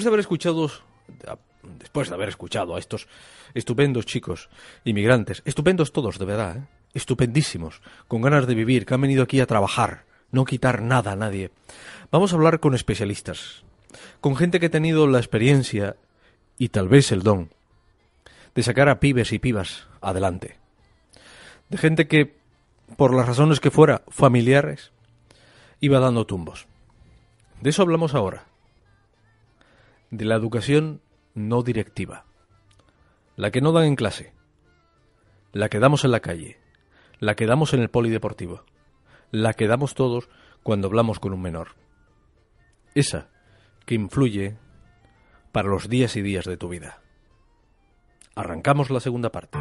Después de haber escuchado después de haber escuchado a estos estupendos chicos inmigrantes, estupendos todos, de verdad, ¿eh? estupendísimos, con ganas de vivir, que han venido aquí a trabajar, no quitar nada a nadie. Vamos a hablar con especialistas, con gente que ha tenido la experiencia y tal vez el don de sacar a pibes y pibas adelante. De gente que, por las razones que fuera, familiares, iba dando tumbos. De eso hablamos ahora. De la educación no directiva. La que no dan en clase. La que damos en la calle. La que damos en el polideportivo. La que damos todos cuando hablamos con un menor. Esa que influye para los días y días de tu vida. Arrancamos la segunda parte.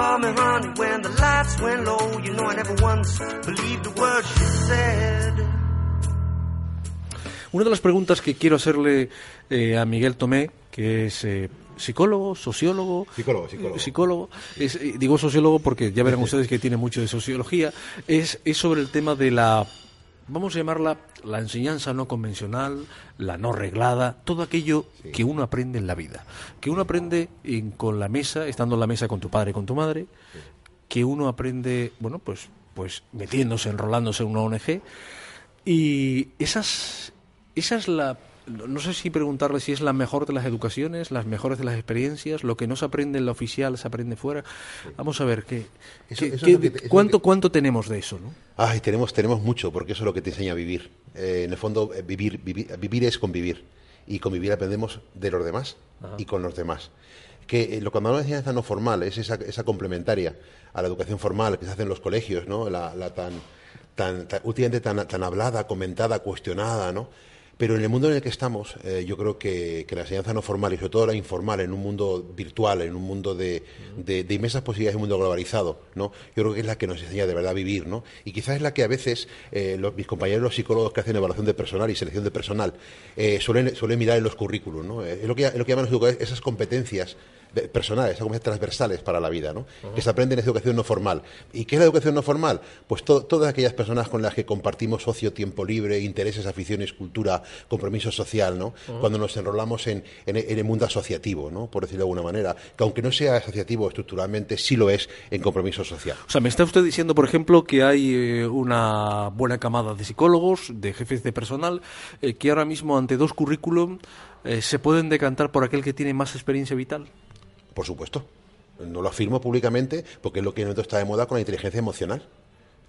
She called me honey when the lights went low. You know I never once believed the words she said. Una de las preguntas que quiero hacerle eh, a Miguel Tomé, que es eh, psicólogo, sociólogo. Psicólogo, psicólogo. psicólogo, es, eh, digo sociólogo porque ya verán ustedes que tiene mucho de sociología. Es, es sobre el tema de la, vamos a llamarla la enseñanza no convencional, la no reglada, todo aquello que uno aprende en la vida. Que uno aprende en- con la mesa, estando en la mesa con tu padre y con tu madre, que uno aprende, bueno, pues, pues metiéndose, enrolándose en una ONG. Y esas, esa es la, no sé si preguntarle si es la mejor de las educaciones, las mejores de las experiencias, lo que no se aprende en la oficial se aprende fuera. Vamos a ver, ¿qué, Eso- qué- eso es qué- que te- ¿cuánto, que- ¿cuánto tenemos de eso? ¿no? Ay, tenemos, tenemos mucho, porque eso es lo que te enseña a vivir. Eh, en el fondo, eh, vivir, vivir, vivir es convivir. Y convivir aprendemos de los demás y con los demás. Que eh, lo cuando hablamos de enseñanza no formal es esa, esa complementaria a la educación formal que se hace en los colegios, ¿no? La, la tan, tan, tan- últimamente tan, tan hablada, comentada, cuestionada, ¿no? Pero en el mundo en el que estamos, eh, yo creo que, la enseñanza no formal y sobre todo la informal, en un mundo virtual, en un mundo de, de, inmensas posibilidades, un mundo globalizado, ¿no? Yo creo que es la que nos enseña de verdad a vivir, ¿no? Y quizás es la que a veces eh, los- mis compañeros los psicólogos que hacen evaluación de personal y selección de personal eh, suelen, suelen mirar en los currículos, ¿no? Eh, Es lo que, es lo que llaman los educadores esas competencias personales, esas competencias transversales para la vida, ¿no? Que se aprenden en educación no formal. ¿Y qué es la educación no formal? Pues to- todas aquellas personas con las que compartimos ocio, tiempo libre, intereses, aficiones, cultura, compromiso social, ¿no? Cuando nos enrolamos en, en- en el mundo asociativo, ¿no? Por decirlo de alguna manera, que aunque no sea asociativo estructuralmente, sí lo es en compromiso social. O sea, me está usted diciendo, por ejemplo, que hay eh, una buena camada de psicólogos, de jefes de personal, eh, que ahora mismo ante dos currículum eh, se pueden decantar por aquel que tiene más experiencia vital. Por supuesto. No lo afirmo públicamente porque es lo que en el momento está de moda con la inteligencia emocional.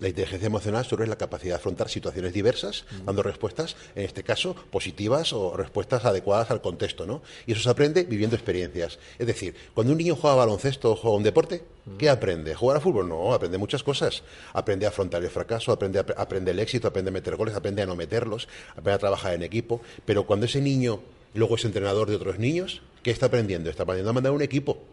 La inteligencia emocional solo es la capacidad de afrontar situaciones diversas, dando respuestas, en este caso, positivas o respuestas adecuadas al contexto, ¿no? Y eso se aprende viviendo experiencias. Es decir, cuando un niño juega a baloncesto o juega a un deporte, ¿qué aprende? ¿Jugar a fútbol? No, aprende muchas cosas. Aprende a afrontar el fracaso, aprende, a, aprende el éxito, aprende a meter goles, aprende a no meterlos, aprende a trabajar en equipo. Pero cuando ese niño luego es entrenador de otros niños, ¿qué está aprendiendo? Está aprendiendo a mandar un equipo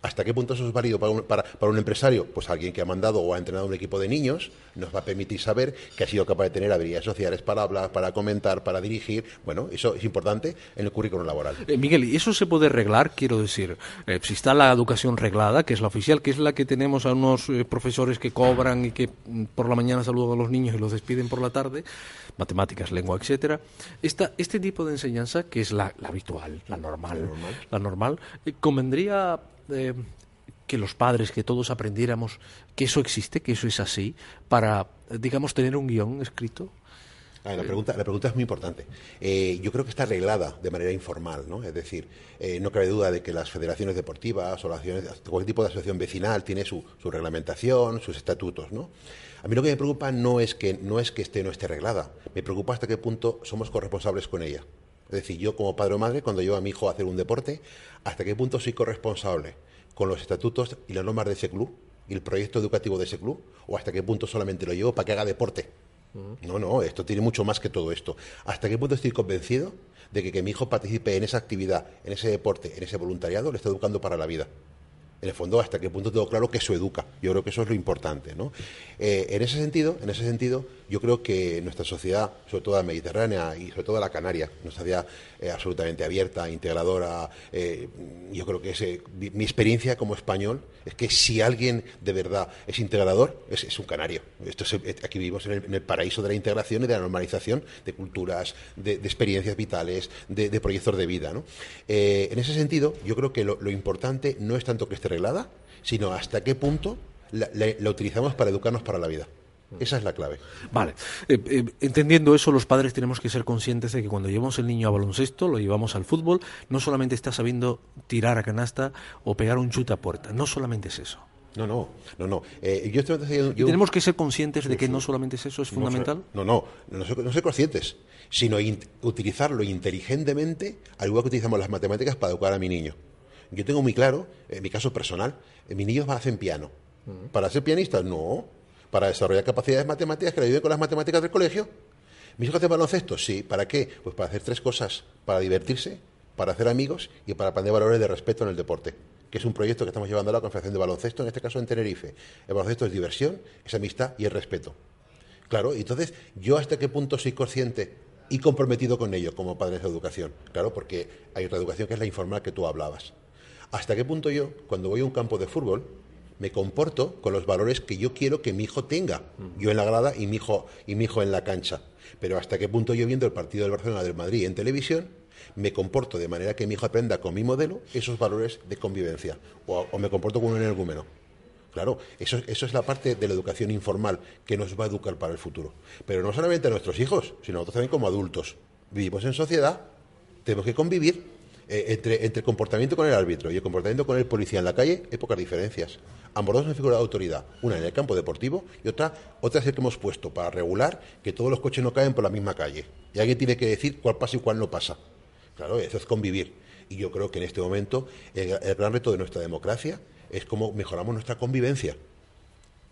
¿Hasta qué punto eso es válido para un, para, para un empresario? Pues alguien que ha mandado o ha entrenado un equipo de niños nos va a permitir saber que ha sido capaz de tener habilidades sociales para hablar, para comentar, para dirigir. Bueno, eso es importante en el currículum laboral. Eh, Miguel, ¿y eso se puede reglar? Quiero decir, eh, si está la educación reglada, que es la oficial, que es la que tenemos a unos eh, profesores que cobran y que mm, por la mañana saludan a los niños y los despiden por la tarde, matemáticas, lengua, etcétera. Esta, este tipo de enseñanza, que es la, la habitual, la normal, la normal, eh, convendría eh, que los padres, que todos aprendiéramos que eso existe, que eso es así, para, digamos, tener un guion escrito. Ah, la, pregunta, la pregunta es muy importante. Eh, yo creo que está arreglada de manera informal, ¿no? Es decir, eh, no cabe duda de que las federaciones deportivas o las cualquier tipo de asociación vecinal tiene su, reglamentación, sus estatutos, ¿no? A mí lo que me preocupa no es que no es que esté no esté arreglada. Me preocupa hasta qué punto somos corresponsables con ella. Es decir, yo como padre o madre, cuando llevo a mi hijo a hacer un deporte, hasta qué punto soy corresponsable con los estatutos y las normas de ese club y el proyecto educativo de ese club, o hasta qué punto solamente lo llevo para que haga deporte. No, no, esto tiene mucho más que todo esto. ¿Hasta qué punto estoy convencido de que que mi hijo participe en esa actividad, en ese deporte, en ese voluntariado, le está educando para la vida? En el fondo, hasta qué punto tengo claro que eso educa. Yo creo que eso es lo importante, ¿no? Eh, en ese sentido, en ese sentido, yo creo que nuestra sociedad, sobre todo la mediterránea y sobre todo la canaria, una sociedad eh, absolutamente abierta, integradora. eh, yo creo que ese, mi, experiencia como español es que si alguien de verdad es integrador, es, un canario. Esto es- eh, aquí vivimos en el, paraíso de la integración y de la normalización de culturas, de, experiencias vitales, de, de proyectos de vida. ¿no? Eh, en ese sentido, yo creo que lo, lo importante no es tanto que esté reglada, sino hasta qué punto la, la- la utilizamos para educarnos para la vida. Esa es la clave. Vale. Eh, eh, entendiendo eso, los padres tenemos que ser conscientes de que cuando llevamos el niño a baloncesto, lo llevamos al fútbol, no solamente está sabiendo tirar a canasta o pegar un chute a puerta. No solamente es eso. No, no, no, no. Eh, yo estoy yo- Y tenemos que ser conscientes de que no solamente es eso, es fundamental. No, no, no, ser, no ser conscientes, sino in- utilizarlo inteligentemente, al igual que utilizamos las matemáticas para educar a mi niño. Yo tengo muy claro, en mi caso personal, mis niños hacen piano. ¿Para ser pianistas? No. Para desarrollar capacidades matemáticas que le ayuden con las matemáticas del colegio. ¿Mis hijos hacen baloncesto? Sí. ¿Para qué? Pues para hacer tres cosas. Para divertirse, para hacer amigos y para aprender valores de respeto en el deporte. Que es un proyecto que estamos llevando a la Confederación de Baloncesto, en este caso en Tenerife. El baloncesto es diversión, es amistad y es respeto. Claro, entonces, ¿yo hasta qué punto soy consciente y comprometido con ello como padre de educación? Claro, porque hay otra educación que es la informal que tú hablabas. ¿Hasta qué punto yo, cuando voy a un campo de fútbol, me comporto con los valores que yo quiero que mi hijo tenga? Yo en la grada y mi hijo, y mi hijo en la cancha. Pero ¿hasta qué punto yo viendo el partido del Barcelona del Madrid en televisión, me comporto de manera que mi hijo aprenda con mi modelo esos valores de convivencia? O, o me comporto como un energúmeno. Claro, eso, eso es la parte de la educación informal que nos va a educar para el futuro. Pero no solamente a nuestros hijos, sino nosotros también como adultos. Vivimos en sociedad, tenemos que convivir. eh, entre, entre el comportamiento con el árbitro y el comportamiento con el policía en la calle hay pocas diferencias. Ambos dos son figuras de autoridad, una en el campo deportivo y otra, otra es el que hemos puesto para regular que todos los coches no caen por la misma calle. Y alguien tiene que decir cuál pasa y cuál no pasa. Claro, eso es convivir. Y yo creo que en este momento el, gran reto de nuestra democracia es cómo mejoramos nuestra convivencia.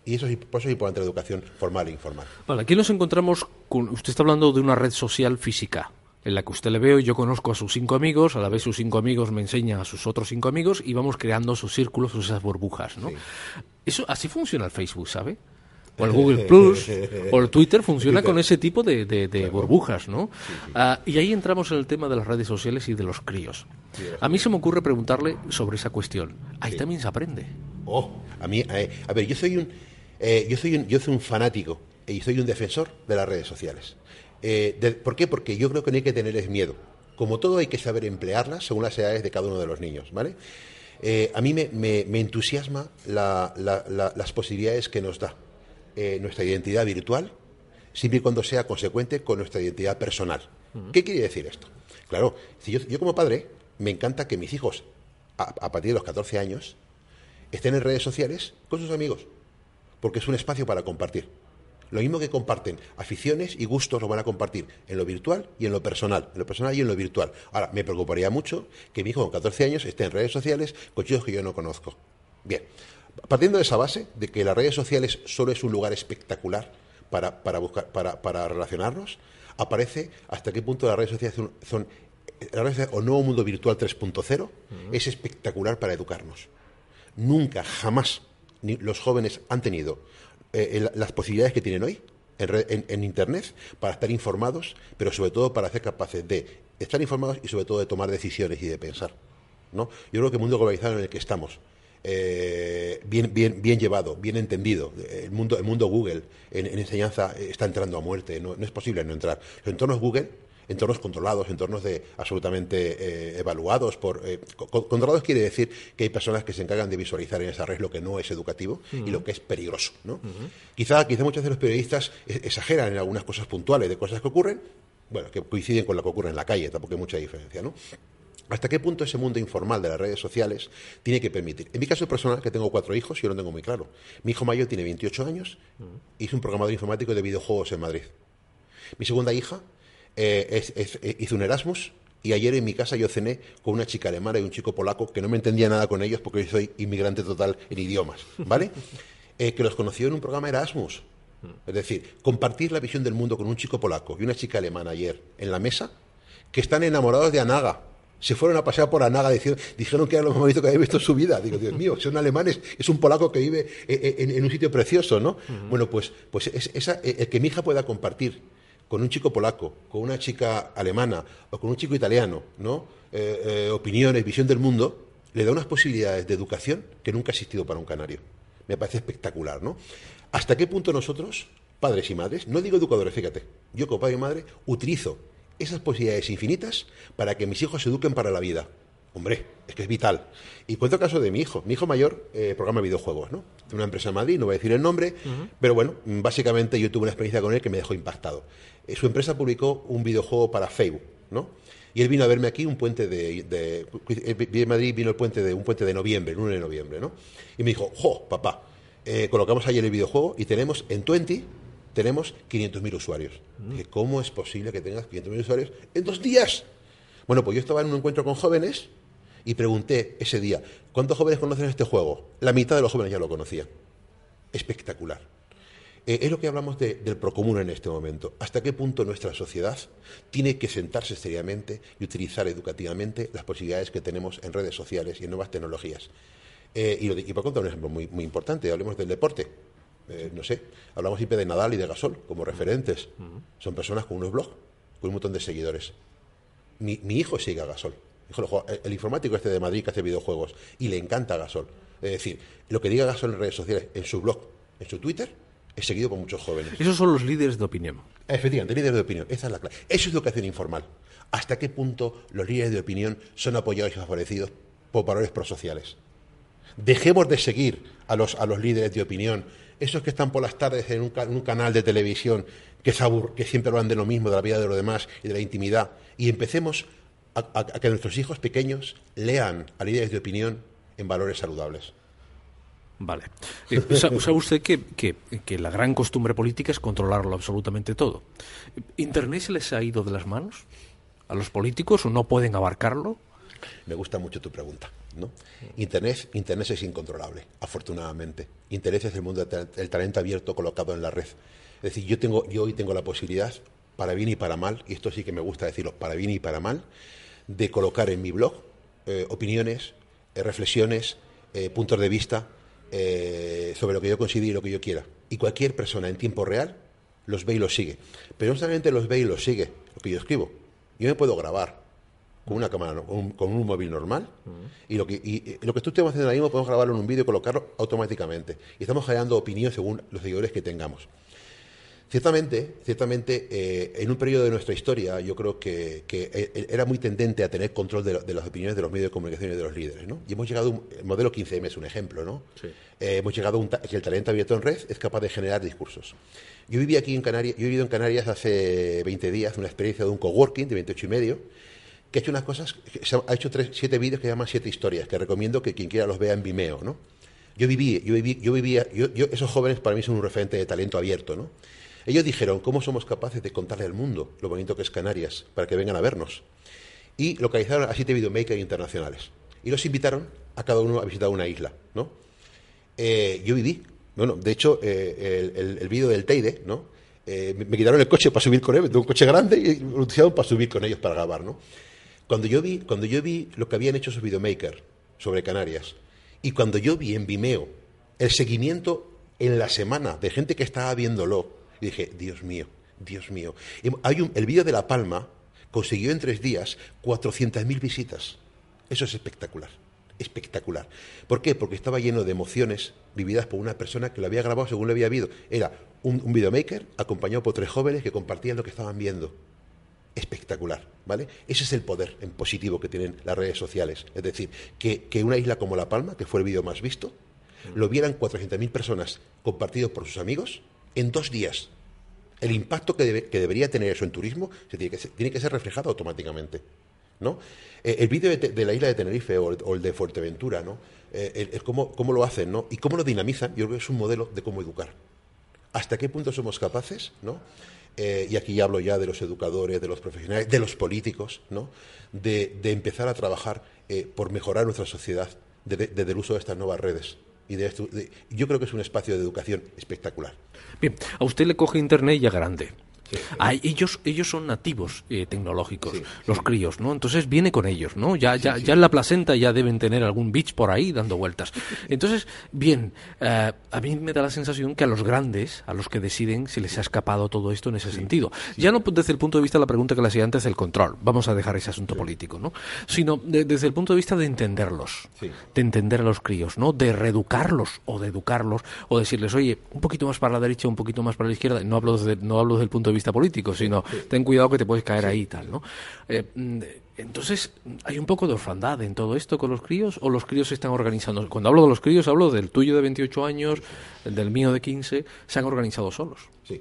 Y eso es, por eso es importante la educación formal e informal. Aquí nos encontramos con. Usted está hablando de una red social física, en la que usted le veo y yo conozco a sus cinco amigos, a la vez sus cinco amigos me enseñan a sus otros cinco amigos y vamos creando sus círculos, esas burbujas, ¿no? Eso, así funciona el Facebook, ¿sabe? O el Google Plus, o el Twitter funciona con ese tipo de, de- de burbujas, ¿no? Ah, y ahí entramos en el tema de las redes sociales y de los críos. A mí se me ocurre preguntarle sobre esa cuestión. Ahí también se aprende. Oh, a mí, eh, a ver, yo soy un, eh, yo soy un, yo soy un fanático y soy un defensor de las redes sociales. Eh, de- ¿Por qué? Porque yo creo que no hay que tenerles miedo. Como todo hay que saber emplearlas según las edades de cada uno de los niños, ¿vale? Eh, a mí me, me- me entusiasma la- la- la- las posibilidades que nos da eh, nuestra identidad virtual, siempre y cuando sea consecuente con nuestra identidad personal. ¿Qué quiere decir esto? Claro, si yo, yo como padre me encanta que mis hijos, a, a partir de los 14 años, estén en redes sociales con sus amigos, porque es un espacio para compartir. Lo mismo que comparten aficiones y gustos lo van a compartir en lo virtual y en lo personal, en lo personal y en lo virtual. Ahora, me preocuparía mucho que mi hijo con 14 años esté en redes sociales con chicos que yo no conozco. Bien, partiendo de esa base, de que las redes sociales solo es un lugar espectacular para, para, buscar, para, para relacionarnos, aparece hasta qué punto las redes sociales son, redes sociales o nuevo mundo virtual 3.0 es espectacular para educarnos. nunca, jamás, ni los jóvenes han tenido eh, el- las posibilidades que tienen hoy en, en- en Internet para estar informados, pero sobre todo para ser capaces de estar informados y sobre todo de tomar decisiones y de pensar. ¿no? Yo creo que el mundo globalizado en el que estamos, eh, bien, bien, bien llevado, bien entendido, eh, el mundo, el mundo Google en, en enseñanza eh, está entrando a muerte, no, no es posible no entrar. Los entornos Google, entornos controlados, entornos de absolutamente eh, evaluados por eh, co- co- controlados quiere decir que hay personas que se encargan de visualizar en esa red lo que no es educativo y lo que es peligroso, ¿no? Quizá, quizá muchos de los periodistas exageran en algunas cosas puntuales de cosas que ocurren, bueno, que coinciden con lo que ocurre en la calle, tampoco hay mucha diferencia, ¿no? ¿Hasta qué punto ese mundo informal de las redes sociales tiene que permitir? En mi caso personal, que tengo cuatro hijos, yo lo tengo muy claro. Mi hijo mayor tiene 28 años y es un programador informático de videojuegos en Madrid. Mi segunda hija eh, es- es- eh, hizo un Erasmus y ayer en mi casa yo cené con una chica alemana y un chico polaco que no me entendía nada con ellos porque yo soy inmigrante total en idiomas, ¿vale? Eh, que los conoció en un programa Erasmus. Es decir, compartir la visión del mundo con un chico polaco y una chica alemana ayer en la mesa que están enamorados de Anaga. Se fueron a pasear por Anaga, diciendo- dijeron que era lo más bonito que había visto en su vida. Digo, Dios mío, son alemanes, es un polaco que vive en, en un sitio precioso, ¿no? Bueno, pues, pues es- esa, el que mi hija pueda compartir con un chico polaco, con una chica alemana o con un chico italiano, ¿no? Eh, eh, opiniones, visión del mundo, le da unas posibilidades de educación que nunca ha existido para un canario. Me parece espectacular, ¿no? ¿Hasta qué punto nosotros, padres y madres, no digo educadores, fíjate, yo como padre y madre utilizo esas posibilidades infinitas para que mis hijos se eduquen para la vida? Hombre, es que es vital. Y cuento el caso de mi hijo. Mi hijo mayor eh, programa videojuegos, ¿no? De una empresa en Madrid, no voy a decir el nombre, pero bueno, básicamente yo tuve una experiencia con él que me dejó impactado. Eh, su empresa publicó un videojuego para Facebook, ¿no? Y él vino a verme aquí un puente de, de eh, en Madrid vino el puente de un puente de noviembre, el 1 de noviembre, ¿no? Y me dijo, "Jo, papá, eh, colocamos ayer el videojuego y tenemos en 20 tenemos 500.000 usuarios." Dije, "¿Cómo es posible que tengas 500.000 usuarios en dos días?" Bueno, pues yo estaba en un encuentro con jóvenes y pregunté ese día, ¿cuántos jóvenes conocen este juego? La mitad de los jóvenes ya lo conocían. Espectacular. Eh, es lo que hablamos de- del procomún en este momento. ¿Hasta qué punto nuestra sociedad tiene que sentarse seriamente y utilizar educativamente las posibilidades que tenemos en redes sociales y en nuevas tecnologías? Eh, y, lo de- y por contar un ejemplo muy, muy importante, hablemos del deporte. Eh, no sé, hablamos siempre de Nadal y de Gasol como referentes. Son personas con unos blogs, con un montón de seguidores. Mi, mi hijo sigue a Gasol. El, el informático este de Madrid que hace videojuegos y le encanta Gasol. Es decir, lo que diga Gasol en redes sociales, en su blog, en su Twitter, es seguido por muchos jóvenes. Esos son los líderes de opinión. Efectivamente, líderes de opinión. Esa es la clave. Eso es educación informal. ¿Hasta qué punto los líderes de opinión son apoyados y favorecidos por valores prosociales? Dejemos de seguir a los, a los líderes de opinión, esos que están por las tardes en un, ca- en un canal de televisión que, se abur- que siempre hablan de lo mismo, de la vida de los demás y de la intimidad, y empecemos a, a- a que nuestros hijos pequeños lean a líderes de opinión en valores saludables. Vale. Eh, sa- ¿Sabe usted que, que- que la gran costumbre política es controlarlo absolutamente todo? ¿Internet se les ha ido de las manos a los políticos o no pueden abarcarlo? Me gusta mucho tu pregunta. ¿no? Internet, Internet es incontrolable, afortunadamente. Internet es el mundo del talento abierto colocado en la red. Es decir, yo, tengo, yo hoy tengo la posibilidad, para bien y para mal, y esto sí que me gusta decirlo, para bien y para mal, de colocar en mi blog eh, opiniones, eh, reflexiones, puntos de vista eh, sobre lo que yo considero y lo que yo quiera. Y cualquier persona en tiempo real los ve y los sigue. Pero no solamente los ve y los sigue, lo que yo escribo. Yo me puedo grabar con una cámara, con un, móvil normal, y, lo que, y, y lo que tú estemos haciendo ahora mismo podemos grabarlo en un vídeo y colocarlo automáticamente. Y estamos generando opinión según los seguidores que tengamos. Ciertamente, ciertamente eh, en un periodo de nuestra historia yo creo que, que, eh, era muy tendente a tener control de, de las opiniones de los medios de comunicación y de los líderes. ¿no? Y hemos llegado, a un, el modelo 15M es un ejemplo, ¿no? Eh, hemos llegado a que el talento abierto en red es capaz de generar discursos. Yo viví aquí en Canarias, yo he vivido en Canarias hace 20 días, una experiencia de un coworking de 28 y medio, que ha hecho unas cosas, ha- hecho tres, siete vídeos que llaman siete historias, que recomiendo que quien quiera los vea en Vimeo, ¿no? Yo viví, yo viví, yo vivía, yo, yo- esos jóvenes para mí son un referente de talento abierto, ¿no? Ellos dijeron, ¿cómo somos capaces de contarle al mundo lo bonito que es Canarias para que vengan a vernos? Y localizaron a siete videomakers internacionales. Y los invitaron a cada uno a visitar una isla, ¿no? Eh, yo viví, bueno, de hecho, eh, el, el- el vídeo del Teide, ¿no? Eh, me, quitaron el coche para subir con me tuve un coche grande y lo utilizaron para subir con ellos para grabar, ¿no? Cuando yo vi, cuando yo vi lo que habían hecho esos videomakers sobre Canarias Y cuando yo vi en Vimeo el seguimiento en la semana de gente que estaba viéndolo, dije, Dios mío, Dios mío. Y Hay el vídeo de La Palma consiguió en tres días 400.000 visitas. Eso es espectacular, espectacular. ¿Por qué? Porque estaba lleno de emociones vividas por una persona que lo había grabado según le había habido. Era un, videomaker acompañado por tres jóvenes que compartían lo que estaban viendo espectacular, ¿vale? Ese es el poder en positivo que tienen las redes sociales. Es decir, que, que una isla como La Palma, que fue el vídeo más visto, lo vieran 400.000 personas compartido por sus amigos en dos días. El impacto que, debe- que debería tener eso en turismo se tiene, que ser, reflejado automáticamente. ¿no? Eh, el vídeo de, la isla de Tenerife o el, de Fuerteventura, ¿no? Eh, el- cómo, lo hacen ¿no? y cómo lo dinamizan, yo creo que es un modelo de cómo educar hasta qué punto somos capaces, ¿no? Eh, y aquí hablo ya de los educadores, de los profesionales, de los políticos, ¿no? De, empezar a trabajar por mejorar nuestra sociedad desde el uso de estas nuevas redes. Y de de- yo creo que es un espacio de educación espectacular. Bien, a usted le coge internet ya grande. Ah, ellos, ellos son nativos eh, tecnológicos, Sí, los críos, ¿no? Entonces viene con ellos, ¿no? Ya, ya, ya en la placenta ya deben tener algún bitch por ahí dando vueltas. Entonces, bien, eh, a mí me da la sensación que a los grandes, a los que deciden, se les ha escapado todo esto en ese sentido. Ya no desde el punto de vista de la pregunta que le hacía antes del control, vamos a dejar ese asunto político, ¿no? Sino de- desde el punto de vista de entenderlos, de entender a los críos, ¿no? De reeducarlos o de educarlos o decirles, oye, un poquito más para la derecha, un poquito más para la izquierda. No hablo desde, no hablo desde el punto de vista político, sino ten cuidado que te puedes caer ahí y tal, ¿no? Eh, mm, entonces, ¿hay un poco de orfandad en todo esto con los críos o los críos se están organizando? Cuando hablo de los críos, hablo del tuyo de 28 años, el del mío de 15, se han organizado solos. Sí.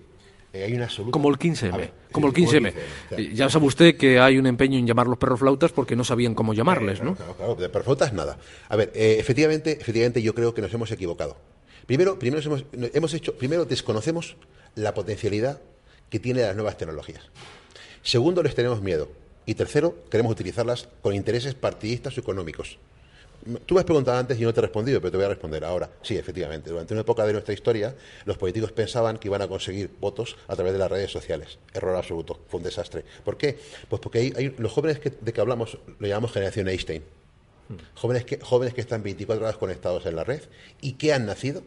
Eh, hay una absoluta... Como el 15M. A ver, como el sí, 15M. claro. Eh, Ya sabe usted que hay un empeño en llamar los perros flautas porque no sabían cómo llamarles, ¿no? Claro, claro, de perfectas nada. A ver, eh, efectivamente, efectivamente yo creo que nos hemos equivocado. Primero, primero hemos hecho, primero desconocemos la potencialidad que tiene las nuevas tecnologías. Segundo, les tenemos miedo. Y tercero, queremos utilizarlas con intereses partidistas o económicos. Tú me has preguntado antes y no te he respondido, pero te voy a responder ahora. Sí, efectivamente. Durante una época de nuestra historia, los políticos pensaban que iban a conseguir votos a través de las redes sociales. Error absoluto. Fue un desastre. ¿Por qué? Pues porque hay, hay- los jóvenes que- de que hablamos lo llamamos generación Einstein. Jóvenes que, jóvenes que están 24 horas conectados en la red y que han nacido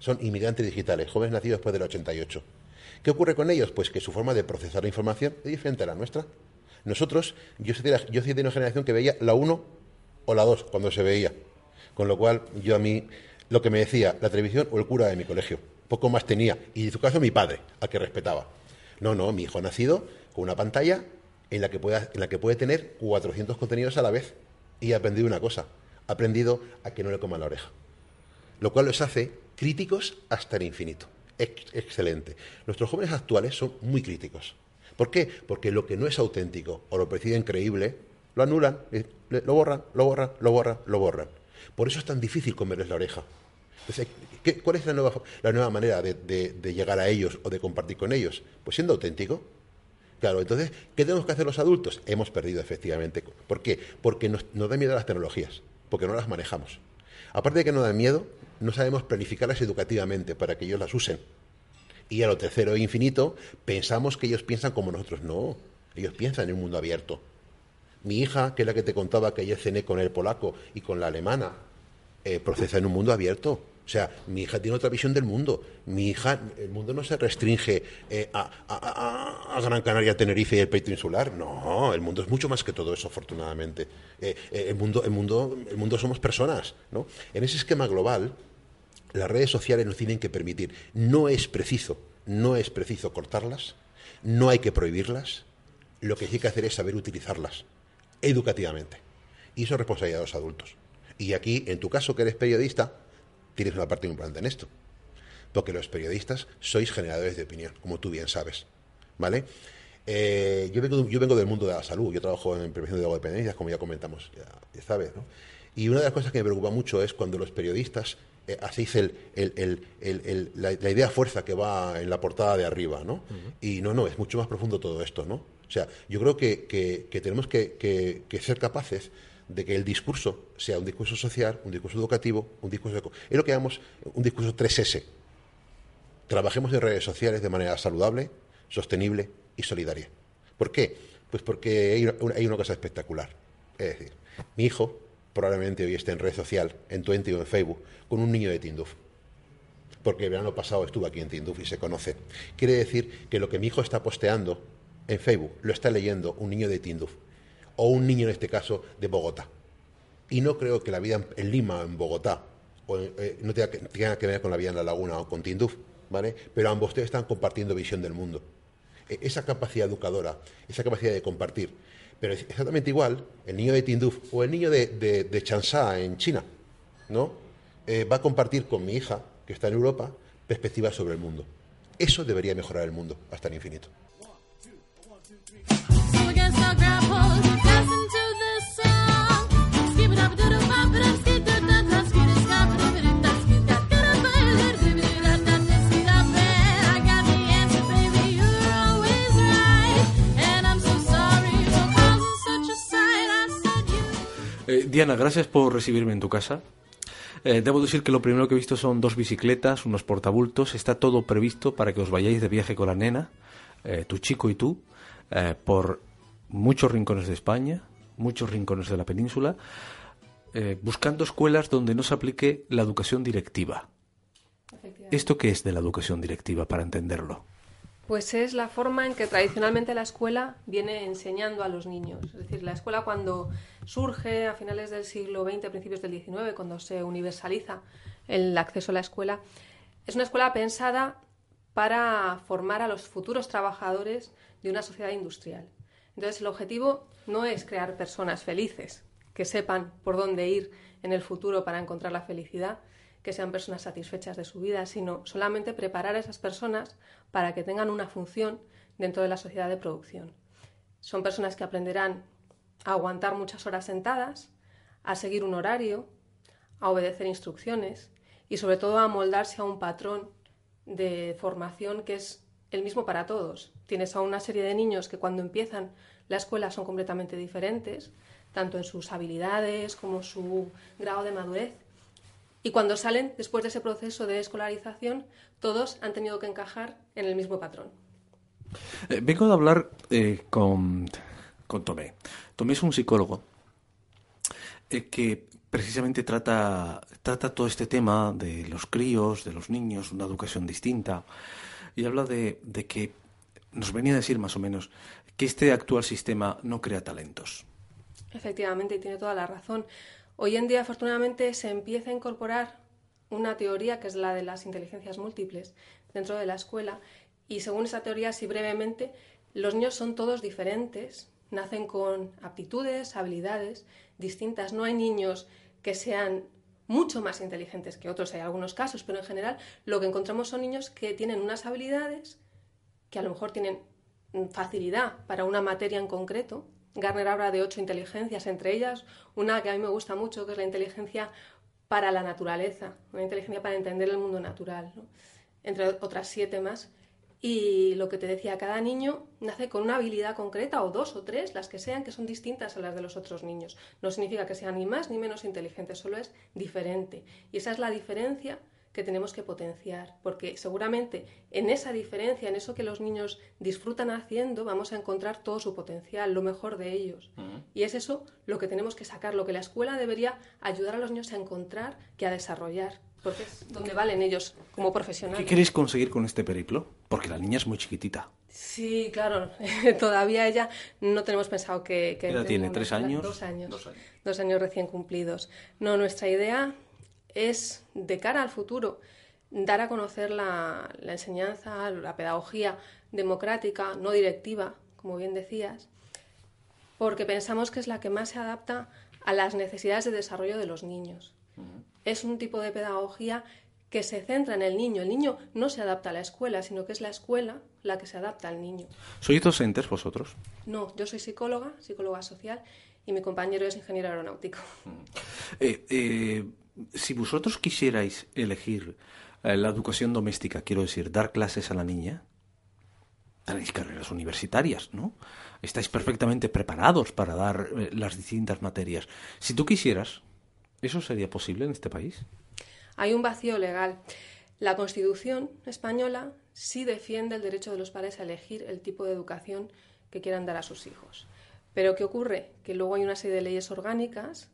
son inmigrantes digitales, jóvenes nacidos después del 88. ¿Qué ocurre con ellos? Pues que su forma de procesar la información es diferente a la nuestra. Nosotros, yo soy de, una generación que veía la 1 o la 2 cuando se veía. Con lo cual, yo a mí, lo que me decía, la televisión o el cura de mi colegio. Poco más tenía. Y en su caso, mi padre, al que respetaba. No, no, mi hijo ha nacido con una pantalla en la que puede, en la que puede tener 400 contenidos a la vez. Y ha aprendido una cosa. Ha aprendido a que no le coman la oreja lo cual los hace críticos hasta el infinito. Ex- excelente. Nuestros jóvenes actuales son muy críticos. ¿Por qué? Porque lo que no es auténtico o lo perciben creíble, lo anulan, eh, lo borran, lo borran, lo borran, lo borran. Por eso es tan difícil comerles la oreja. Entonces, ¿qué- ¿cuál es la nueva, la nueva manera de, de- de llegar a ellos o de compartir con ellos? Pues siendo auténtico. Claro, entonces, ¿qué tenemos que hacer los adultos? Hemos perdido, efectivamente. ¿Por qué? Porque nos, nos da miedo a las tecnologías, porque no las manejamos. Aparte de que nos dan miedo, no sabemos planificarlas educativamente para que ellos las usen. Y a lo tercero e infinito, pensamos que ellos piensan como nosotros. No, ellos piensan en un mundo abierto. Mi hija, que es la que te contaba que ayer cené con el polaco y con la alemana, eh, procesa en un mundo abierto. O sea, mi hija tiene otra visión del mundo. Mi hija, el mundo no se restringe eh, a, Gran Canaria, Tenerife y el peito insular. No, el mundo es mucho más que todo eso, afortunadamente. Eh, el, mundo, el, mundo, el mundo somos personas. ¿no? En ese esquema global, las redes sociales nos tienen que permitir. No es preciso, no es preciso cortarlas, no hay que prohibirlas. Lo que sí hay que hacer es saber utilizarlas educativamente. Y eso es responsabilidad de los adultos. Y aquí, en tu caso, que eres periodista, tienes una parte importante en esto. Porque los periodistas sois generadores de opinión, como tú bien sabes. ¿Vale? Eh, yo, vengo, yo vengo del mundo de la salud, yo trabajo en prevención de drogodependencias, como ya comentamos, ya, ya sabes, ¿no? Y una de las cosas que me preocupa mucho es cuando los periodistas eh, hacéis el, el- el- el- el- la, la idea fuerza que va en la portada de arriba, ¿no? Y no, no, es mucho más profundo todo esto, ¿no? O sea, yo creo que, que- que tenemos que, ser capaces de que el discurso sea un discurso social, un discurso educativo, un discurso... eco- Es lo que llamamos un discurso 3S. Trabajemos en redes sociales de manera saludable, sostenible y solidaria. ¿Por qué? Pues porque hay una, hay una cosa espectacular. Es decir, mi hijo probablemente hoy esté en red social, en Twenty o en Facebook, con un niño de Tinduf. Porque el verano pasado estuvo aquí en Tinduf y se conoce. Quiere decir que lo que mi hijo está posteando en Facebook lo está leyendo un niño de Tinduf. O un niño, en este caso, de Bogotá. Y no creo que la vida en Lima en Bogotá o eh, no tenga que, tenga que ver con la vida en la laguna o con Tinduf, ¿vale? Pero ambos ustedes están compartiendo visión del mundo. E- esa capacidad educadora, esa capacidad de compartir. Pero exactamente igual el niño de Tinduf o el niño de, de, de Changsha en China, ¿no? Eh, va a compartir con mi hija, que está en Europa, perspectivas sobre el mundo. Eso debería mejorar el mundo hasta el infinito. Diana, gracias por recibirme en tu casa. Eh, debo decir que lo primero que he visto son dos bicicletas, unos portabultos. Está todo previsto para que os vayáis de viaje con la nena, eh, tu chico y tú, eh, por muchos rincones de España, muchos rincones de la península, buscando escuelas donde no se aplique la educación directiva. ¿Esto qué es de la educación directiva para entenderlo? Pues es la forma en que tradicionalmente la escuela viene enseñando a los niños. Es decir, la escuela cuando surge a finales del siglo XX, principios del XIX, cuando se universaliza el acceso a la escuela, es una escuela pensada para formar a los futuros trabajadores de una sociedad industrial. Entonces, el objetivo no es crear personas felices, que sepan por dónde ir en el futuro para encontrar la felicidad, que sean personas satisfechas de su vida, sino solamente preparar a esas personas para que tengan una función dentro de la sociedad de producción. Son personas que aprenderán a aguantar muchas horas sentadas, a seguir un horario, a obedecer instrucciones y sobre todo a moldarse a un patrón de formación que es el mismo para todos. Tienes a una serie de niños que cuando empiezan la escuela son completamente diferentes, tanto en sus habilidades como su grado de madurez. Y cuando salen, después de ese proceso de escolarización, todos han tenido que encajar en el mismo patrón. Eh, vengo de hablar eh, con, con Tomé. Tomé es un psicólogo eh, que precisamente trata, trata todo este tema de los críos, de los niños, una educación distinta, y habla de, de que nos venía a decir más o menos que este actual sistema no crea talentos. Efectivamente, y tiene toda la razón. Hoy en día, afortunadamente, se empieza a incorporar una teoría que es la de las inteligencias múltiples dentro de la escuela. Y según esa teoría, así brevemente, los niños son todos diferentes, nacen con aptitudes, habilidades distintas. No hay niños que sean mucho más inteligentes que otros, hay algunos casos, pero en general lo que encontramos son niños que tienen unas habilidades que a lo mejor tienen facilidad para una materia en concreto. Garner habla de ocho inteligencias, entre ellas una que a mí me gusta mucho, que es la inteligencia para la naturaleza, una inteligencia para entender el mundo natural, entre otras siete más. Y lo que te decía, cada niño nace con una habilidad concreta, o dos o tres, las que sean, que son distintas a las de los otros niños. No significa que sean ni más ni menos inteligentes, solo es diferente. Y esa es la diferencia que tenemos que potenciar, porque seguramente en esa diferencia, en eso que los niños disfrutan haciendo, vamos a encontrar todo su potencial, lo mejor de ellos. Y es eso lo que tenemos que sacar, lo que la escuela debería ayudar a los niños a encontrar que a desarrollar, porque es donde valen ellos como profesionales. ¿Qué queréis conseguir con este periplo? Porque la niña es muy chiquitita. Sí, claro. Todavía ella no tenemos pensado que... que ¿Qué edad entre tiene? ¿Tres años? Dos años. Dos años. Dos años recién cumplidos. No, nuestra idea es, de cara al futuro, dar a conocer la, la enseñanza, la pedagogía democrática, no directiva, como bien decías, porque pensamos que es la que más se adapta a las necesidades de desarrollo de los niños. Es un tipo de pedagogía que se centra en el niño. El niño no se adapta a la escuela, sino que es la escuela la que se adapta al niño. ¿Sois docentes vosotros? No, yo soy psicóloga, psicóloga social, y mi compañero es ingeniero aeronáutico. Eh, eh, si vosotros quisierais elegir eh, la educación doméstica, quiero decir, dar clases a la niña, tenéis carreras universitarias, ¿no? Estáis perfectamente preparados para dar las distintas materias. Si tú quisieras, ¿eso sería posible en este país? Hay un vacío legal. La Constitución española sí defiende el derecho de los padres a elegir el tipo de educación que quieran dar a sus hijos. Pero ¿qué ocurre? Que luego hay una serie de leyes orgánicas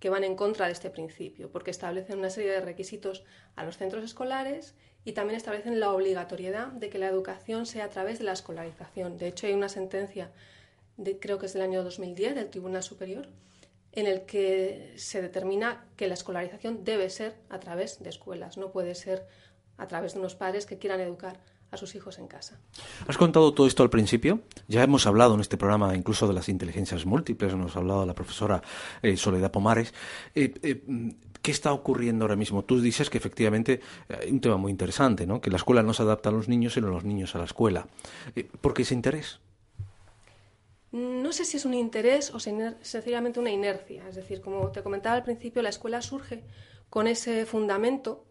que van en contra de este principio, porque establecen una serie de requisitos a los centros escolares y también establecen la obligatoriedad de que la educación sea a través de la escolarización. De hecho, hay una sentencia, de, creo que es del año 2010, del Tribunal Superior, en el que se determina que la escolarización debe ser a través de escuelas, no puede ser a través de unos padres que quieran educar a sus hijos en casa. Has contado todo esto al principio. Ya hemos hablado en este programa incluso de las inteligencias múltiples. Nos ha hablado la profesora eh, Soledad Pomares. Eh, eh, ¿Qué está ocurriendo ahora mismo? Tú dices que efectivamente hay un tema muy interesante, ¿no? Que la escuela no se adapta a los niños, sino los niños a la escuela. Eh, ¿Por qué ese interés? No sé si es un interés o sen- sencillamente una inercia. Es decir, como te comentaba al principio, la escuela surge con ese fundamento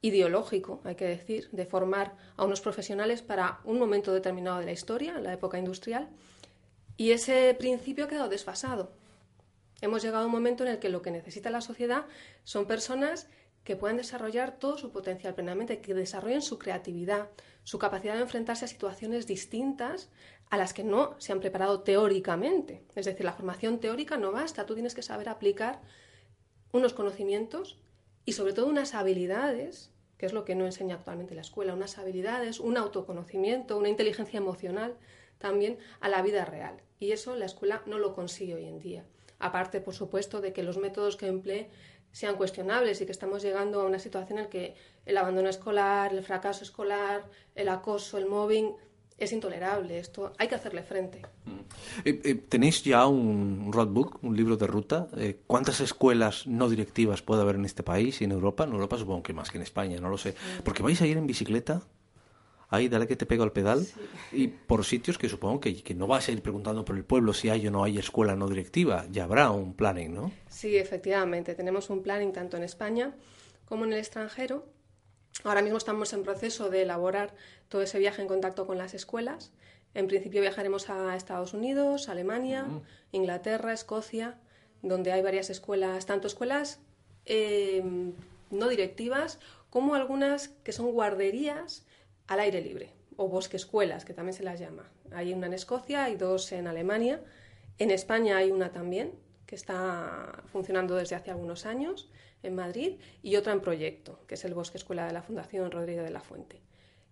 ideológico, hay que decir, de formar a unos profesionales para un momento determinado de la historia, la época industrial, y ese principio ha quedado desfasado. Hemos llegado a un momento en el que lo que necesita la sociedad son personas que puedan desarrollar todo su potencial plenamente, que desarrollen su creatividad, su capacidad de enfrentarse a situaciones distintas a las que no se han preparado teóricamente. Es decir, la formación teórica no basta, tú tienes que saber aplicar unos conocimientos y sobre todo unas habilidades, que es lo que no enseña actualmente la escuela, unas habilidades, un autoconocimiento, una inteligencia emocional también a la vida real. Y eso la escuela no lo consigue hoy en día. Aparte, por supuesto, de que los métodos que emplee sean cuestionables y que estamos llegando a una situación en la que el abandono escolar, el fracaso escolar, el acoso, el mobbing es intolerable. Esto hay que hacerle frente. Eh, eh, ¿Tenéis ya un roadbook, un libro de ruta? Eh, ¿Cuántas escuelas no directivas puede haber en este país y en Europa? En Europa supongo que más que en España, no lo sé. Porque vais a ir en bicicleta, ahí dale que te pego al pedal, y por sitios que supongo que, que no vas a ir preguntando por el pueblo si hay o no hay escuela no directiva. Ya habrá un planning, ¿no? Sí, efectivamente. Tenemos un planning tanto en España como en el extranjero. Ahora mismo estamos en proceso de elaborar todo ese viaje en contacto con las escuelas. En principio viajaremos a Estados Unidos, Alemania, Inglaterra, Escocia, donde hay varias escuelas, tanto escuelas eh, no directivas como algunas que son guarderías al aire libre o bosque escuelas, que también se las llama. Hay una en Escocia y dos en Alemania. En España hay una también que está funcionando desde hace algunos años en Madrid y otra en proyecto, que es el Bosque Escuela de la Fundación Rodríguez de la Fuente.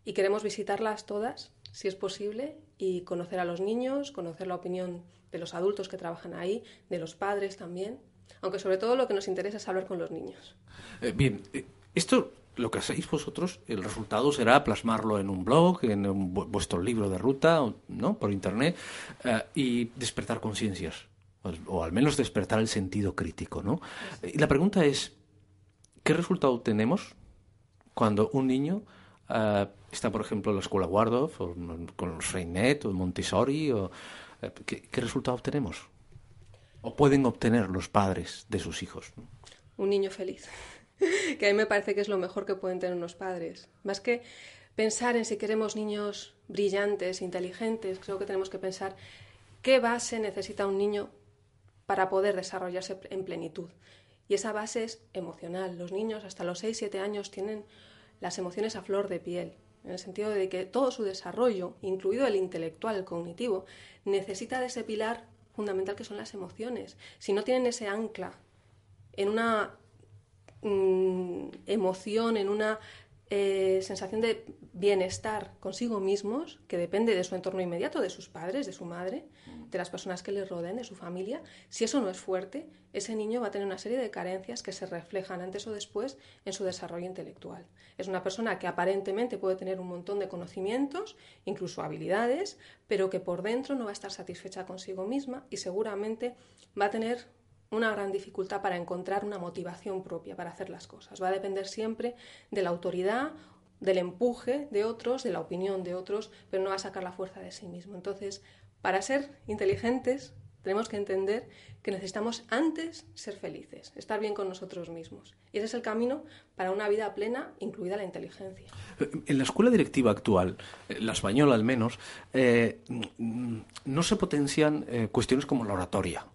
Y queremos visitarlas todas, si es posible, y conocer a los niños, conocer la opinión de los adultos que trabajan ahí, de los padres también, aunque sobre todo lo que nos interesa es hablar con los niños. Eh, bien, eh, esto lo que hacéis vosotros, el resultado será plasmarlo en un blog, en un vu- vuestro libro de ruta, ¿no? Por internet, eh, y despertar conciencias, o, o al menos despertar el sentido crítico, ¿no? Y la pregunta es, ¿qué resultado tenemos cuando un niño eh, está, por ejemplo, en la escuela Waldorf, o con los Freinet, o Montessori, o, eh, ¿qué, qué resultado obtenemos? ¿O pueden obtener los padres de sus hijos? ¿no? un niño feliz. que a mí me parece que es lo mejor que pueden tener unos padres. Más que pensar en si queremos niños brillantes, inteligentes, creo que tenemos que pensar qué base necesita un niño para poder desarrollarse en plenitud. Y esa base es emocional. Los niños hasta los 6-7 años tienen las emociones a flor de piel, en el sentido de que todo su desarrollo, incluido el intelectual, el cognitivo, necesita de ese pilar fundamental que son las emociones. Si no tienen ese ancla en una mm, emoción, en una eh, sensación de bienestar consigo mismos, que depende de su entorno inmediato, de sus padres, de su madre, de las personas que le rodeen, de su familia, si eso no es fuerte, ese niño va a tener una serie de carencias que se reflejan antes o después en su desarrollo intelectual. Es una persona que aparentemente puede tener un montón de conocimientos, incluso habilidades, pero que por dentro no va a estar satisfecha consigo misma y seguramente va a tener una gran dificultad para encontrar una motivación propia para hacer las cosas. Va a depender siempre de la autoridad, del empuje de otros, de la opinión de otros, pero no va a sacar la fuerza de sí mismo. Entonces, para ser inteligentes, tenemos que entender que necesitamos antes ser felices, estar bien con nosotros mismos. Y ese es el camino para una vida plena, incluida la inteligencia. En la escuela directiva actual, eh, la española al menos, eh, no se potencian eh, cuestiones como la oratoria,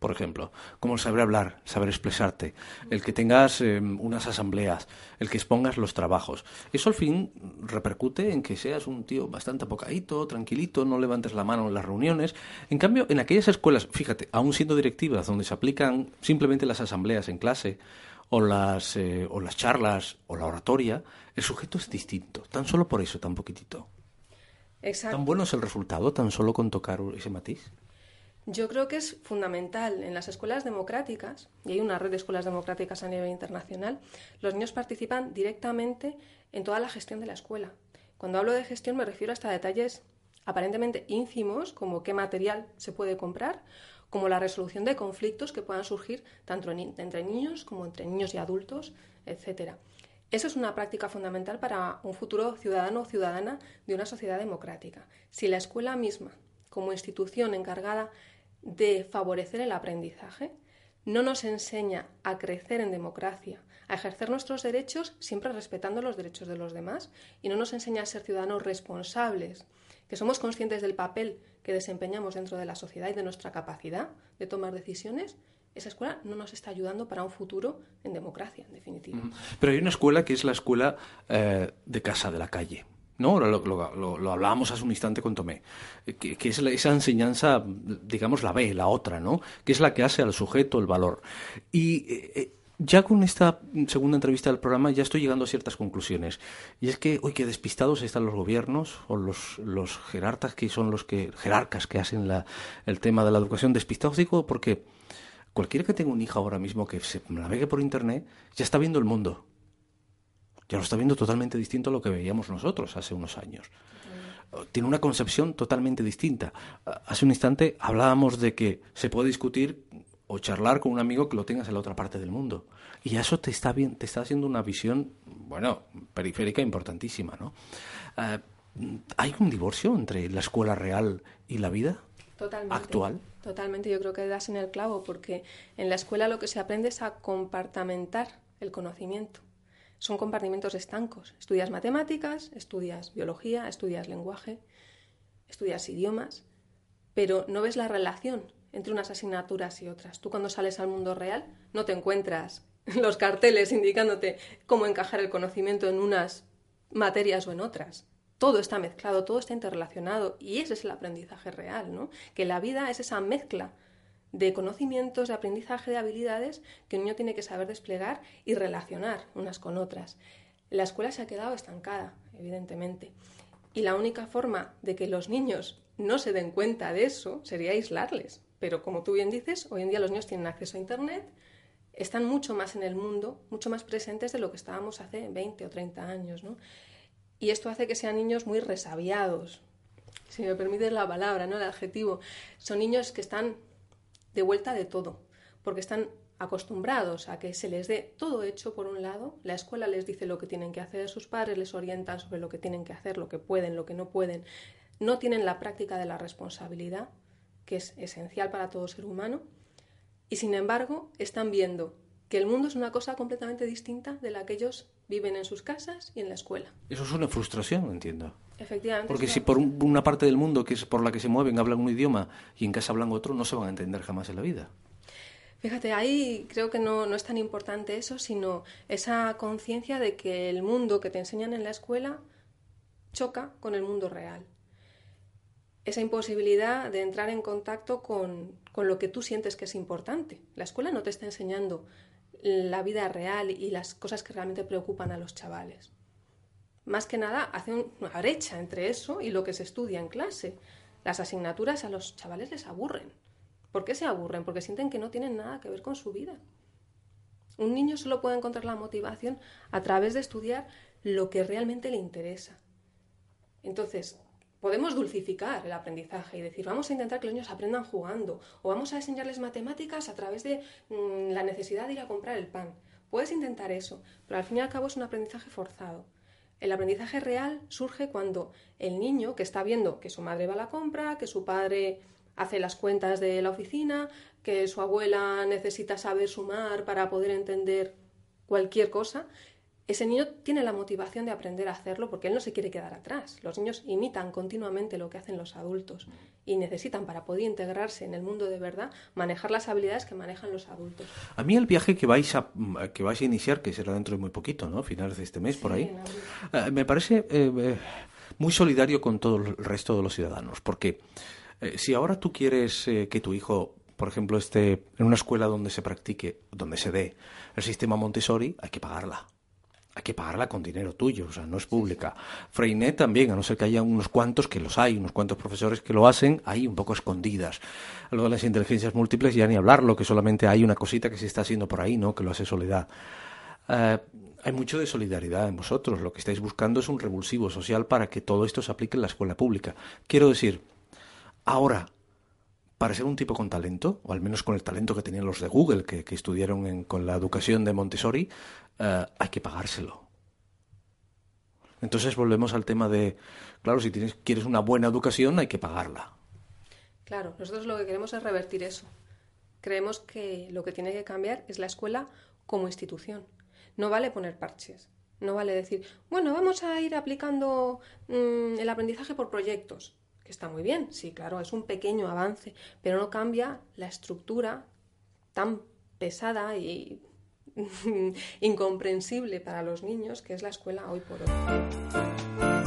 por ejemplo, como el saber hablar, saber expresarte, el que tengas eh, unas asambleas, el que expongas los trabajos. Eso al fin repercute en que seas un tío bastante apocadito, tranquilito, no levantes la mano en las reuniones. En cambio, en aquellas escuelas, fíjate, aún siendo directivas, donde se aplican simplemente las asambleas en clase, o las, eh, o las charlas, o la oratoria, el sujeto es distinto, tan solo por eso, tan poquitito. Exacto. ¿Tan bueno es el resultado, tan solo con tocar ese matiz? Yo creo que es fundamental en las escuelas democráticas, y hay una red de escuelas democráticas a nivel internacional, los niños participan directamente en toda la gestión de la escuela. Cuando hablo de gestión me refiero hasta detalles aparentemente ínfimos, como qué material se puede comprar, como la resolución de conflictos que puedan surgir tanto en- entre niños como entre niños y adultos, etcétera. Eso es una práctica fundamental para un futuro ciudadano o ciudadana de una sociedad democrática. Si la escuela misma, como institución encargada de favorecer el aprendizaje, no nos enseña a crecer en democracia, a ejercer nuestros derechos siempre respetando los derechos de los demás y no nos enseña a ser ciudadanos responsables, que somos conscientes del papel que desempeñamos dentro de la sociedad y de nuestra capacidad de tomar decisiones, esa escuela no nos está ayudando para un futuro en democracia, en definitiva. Pero hay una escuela que es la escuela eh, de casa, de la calle. ¿No? Lo, lo- hablábamos hace un instante con Tomé, eh, que, que es la- esa enseñanza, digamos, la B, la otra, ¿no? que es la que hace al sujeto el valor. Y eh, eh, ya con esta segunda entrevista del programa ya estoy llegando a ciertas conclusiones. Y es que, uy, qué despistados están los gobiernos o los, los jerarcas que son los que, jerarcas que hacen el tema de la educación. Despistados digo porque cualquiera que tenga un hijo ahora mismo que se navegue por internet ya está viendo el mundo. Ya lo está viendo totalmente distinto a lo que veíamos nosotros hace unos años. Tiene una concepción totalmente distinta. Hace un instante hablábamos de que se puede discutir o charlar con un amigo que lo tengas en la otra parte del mundo. Y eso te está, bien, te está haciendo una visión, bueno, periférica importantísima, ¿no? Eh, ¿Hay un divorcio entre la escuela real y la vida Totalmente. actual? Totalmente, yo creo que das en el clavo, porque en la escuela lo que se aprende es a compartamentar el conocimiento. Son compartimentos estancos. Estudias matemáticas, estudias biología, estudias lenguaje, estudias idiomas, pero no ves la relación entre unas asignaturas y otras. Tú cuando sales al mundo real no te encuentras los carteles indicándote cómo encajar el conocimiento en unas materias o en otras. Todo está mezclado, todo está interrelacionado y ese es el aprendizaje real, ¿no? Que la vida es esa mezcla de conocimientos, de aprendizaje, de habilidades que un niño tiene que saber desplegar y relacionar unas con otras. La escuela se ha quedado estancada, evidentemente. Y la única forma de que los niños no se den cuenta de eso sería aislarles. Pero como tú bien dices, hoy en día los niños tienen acceso a Internet, están mucho más en el mundo, mucho más presentes de lo que estábamos hace 20 o 30 años. ¿no? Y esto hace que sean niños muy resabiados, si me permites la palabra, ¿no? el adjetivo. Son niños que están de vuelta de todo, porque están acostumbrados a que se les dé todo hecho por un lado, la escuela les dice lo que tienen que hacer, sus padres les orientan sobre lo que tienen que hacer, lo que pueden, lo que no pueden, no tienen la práctica de la responsabilidad, que es esencial para todo ser humano, y sin embargo están viendo que el mundo es una cosa completamente distinta de la que ellos viven en sus casas y en la escuela. Eso es una frustración, entiendo. Efectivamente. Porque si por un- una parte del mundo que es por la que se mueven hablan un idioma y en casa hablan otro, no se van a entender jamás en la vida. Fíjate, ahí creo que no, no es tan importante eso, sino esa conciencia de que el mundo que te enseñan en la escuela choca con el mundo real. Esa imposibilidad de entrar en contacto con, con lo que tú sientes que es importante. La escuela no te está enseñando la vida real y las cosas que realmente preocupan a los chavales. Más que nada, hace un- una brecha entre eso y lo que se estudia en clase. Las asignaturas a los chavales les aburren. ¿Por qué se aburren? Porque sienten que no tienen nada que ver con su vida. Un niño solo puede encontrar la motivación a través de estudiar lo que realmente le interesa. Entonces, podemos dulcificar el aprendizaje y decir, vamos a intentar que los niños aprendan jugando, o vamos a enseñarles matemáticas a través de mm, la necesidad de ir a comprar el pan. Puedes intentar eso, pero al fin y al cabo es un aprendizaje forzado. El aprendizaje real surge cuando el niño que está viendo que su madre va a la compra, que su padre hace las cuentas de la oficina, que su abuela necesita saber sumar para poder entender cualquier cosa, ese niño tiene la motivación de aprender a hacerlo porque él no se quiere quedar atrás. Los niños imitan continuamente lo que hacen los adultos y necesitan, para poder integrarse en el mundo de verdad, manejar las habilidades que manejan los adultos. A mí el viaje que vais a, que vais a iniciar, que será dentro de muy poquito, ¿no? Finales de este mes, por ahí, eh, me parece eh, muy solidario con todo el resto de los ciudadanos. Porque eh, si ahora tú quieres que tu hijo, por ejemplo, esté en una escuela donde se practique, donde se dé el sistema Montessori, hay que pagarla. Hay que pagarla con dinero tuyo, o sea, no es pública. Freinet también, a no ser que haya unos cuantos que los hay, unos cuantos profesores que lo hacen, ahí un poco escondidas. Lo de las inteligencias múltiples ya ni hablarlo, que solamente hay una cosita que se está haciendo por ahí, ¿no? Que lo hace Soledad. Eh, hay mucho de solidaridad en vosotros. Lo que estáis buscando es un revulsivo social para que todo esto se aplique en la escuela pública. Quiero decir, ahora, para ser un tipo con talento, o al menos con el talento que tenían los de Google, que, estudiaron en- con la educación de Montessori, eh, hay que pagárselo. Entonces volvemos al tema de, claro, si tienes, quieres una buena educación, hay que pagarla. Claro, nosotros lo que queremos es revertir eso. Creemos que lo que tiene que cambiar es la escuela como institución. No vale poner parches. No vale decir, bueno, vamos a ir aplicando mm, el aprendizaje por proyectos, está muy bien, sí, claro, es un pequeño avance, pero no cambia la estructura tan pesada y incomprensible para los niños que es la escuela hoy por hoy.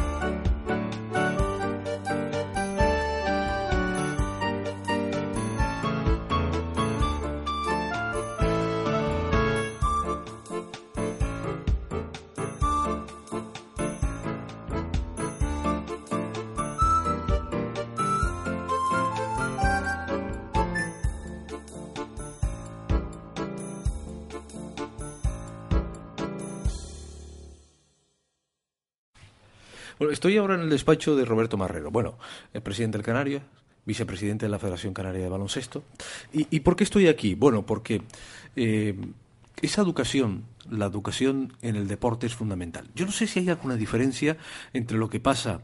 Estoy ahora en el despacho de Roberto Marrero. Bueno, el presidente del Canario, vicepresidente de la Federación Canaria de Baloncesto. ¿Y, por qué estoy aquí? Bueno, porque eh, esa educación, la educación en el deporte es fundamental. Yo no sé si hay alguna diferencia entre lo que pasa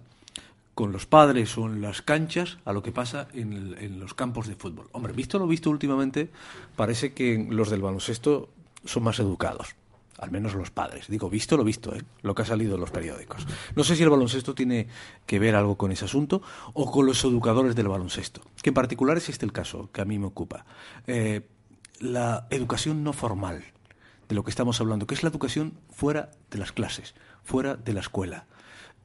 con los padres o en las canchas a lo que pasa en, en los campos de fútbol. Hombre, visto lo visto últimamente, parece que los del baloncesto son más educados. Al menos los padres. Digo, visto lo visto, ¿eh? lo que ha salido en los periódicos. No sé si el baloncesto tiene que ver algo con ese asunto o con los educadores del baloncesto. Que en particular es este el caso que a mí me ocupa. Eh, la educación no formal de lo que estamos hablando, que es la educación fuera de las clases, fuera de la escuela.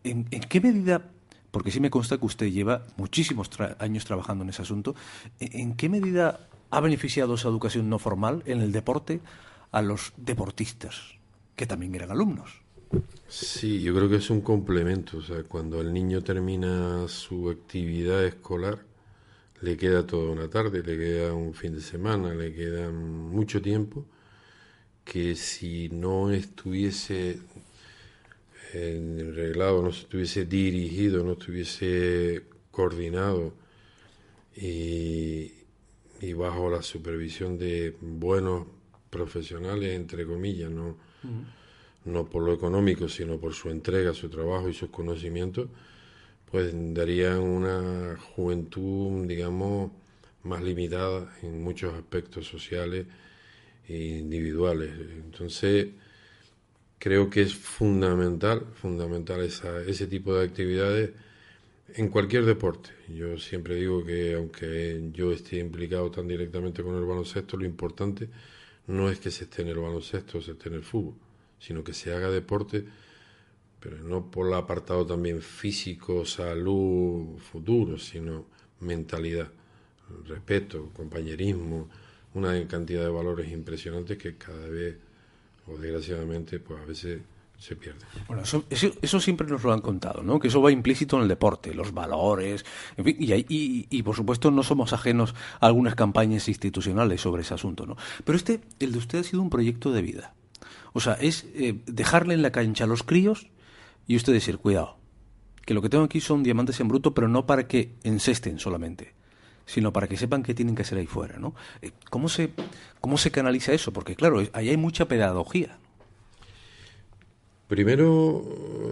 ¿En, qué medida, porque sí me consta que usted lleva muchísimos años trabajando en ese asunto, ¿en, en qué medida ha beneficiado esa educación no formal en el deporte a los deportistas, que también eran alumnos? Sí, yo creo que es un complemento. O sea, cuando el niño termina su actividad escolar, le queda toda una tarde, le queda un fin de semana, le queda mucho tiempo que si no estuviese en reglado, no estuviese dirigido, no estuviese coordinado y bajo la supervisión de buenos profesionales, entre comillas, no, no por lo económico, sino por su entrega, su trabajo y sus conocimientos, pues darían una juventud, digamos, más limitada en muchos aspectos sociales e individuales. Entonces, creo que es fundamental, fundamental esa, ese tipo de actividades en cualquier deporte. Yo siempre digo que aunque yo esté implicado tan directamente con el baloncesto, lo importante no es que se esté en el baloncesto o se esté en el fútbol, sino que se haga deporte, pero no por el apartado también físico, salud, futuro, sino mentalidad, respeto, compañerismo, una cantidad de valores impresionantes que cada vez, o desgraciadamente, pues a veces se pierden. Bueno, eso, siempre nos lo han contado, ¿no? Que eso va implícito en el deporte, los valores, en fin, y, hay- y, y, por supuesto no somos ajenos a algunas campañas institucionales sobre ese asunto, ¿no? Pero este, el de usted ha sido un proyecto de vida. O sea, es eh, dejarle en la cancha a los críos y usted decir, cuidado, que lo que tengo aquí son diamantes en bruto, pero no para que encesten solamente, sino para que sepan qué tienen que hacer ahí fuera, ¿no? Eh, ¿Cómo se, cómo se canaliza eso? Porque claro, ahí hay mucha pedagogía. Primero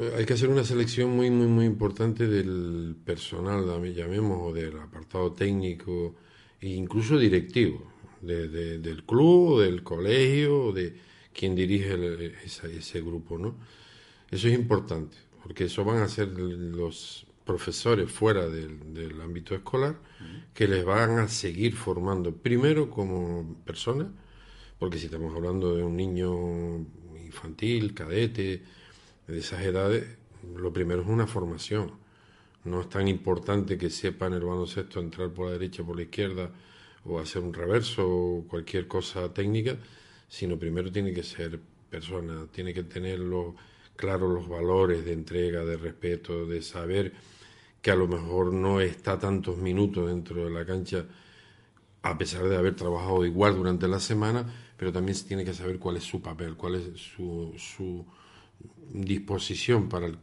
eh, hay que hacer una selección muy, muy, muy importante del personal, llamemos, o del apartado técnico e incluso directivo de- de- del club, del colegio, de quien dirige el- esa- ese grupo, ¿no? Eso es importante, porque eso van a ser los profesores fuera del, del ámbito escolar que les van a seguir formando primero como personas, porque si estamos hablando de un niño infantil, cadete, de esas edades, lo primero es una formación. No es tan importante que sepan el baloncesto entrar por la derecha, por la izquierda, o hacer un reverso, o cualquier cosa técnica, sino primero tiene que ser persona, tiene que tener los- claros los valores de entrega, de respeto, de saber que a lo mejor no está tantos minutos dentro de la cancha, a pesar de haber trabajado igual durante la semana, pero también se tiene que saber cuál es su papel, cuál es su, su disposición para el-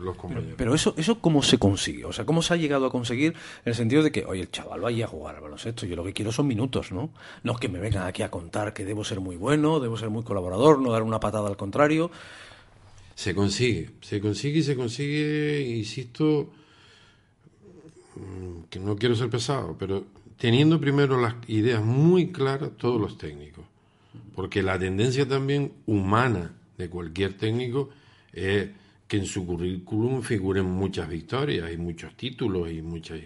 los compañeros. Pero eso, eso cómo se consigue, o sea, cómo se ha llegado a conseguir en el sentido de que, oye, el chaval vaya a jugar al baloncesto, yo lo que quiero son minutos, ¿no? No que me vengan aquí a contar que debo ser muy bueno, debo ser muy colaborador, no dar una patada al contrario. Se consigue, se consigue y se consigue, insisto, mm, que no quiero ser pesado, pero teniendo primero las ideas muy claras todos los técnicos. Porque la tendencia también humana de cualquier técnico es que en su currículum figuren muchas victorias y muchos títulos y muchas...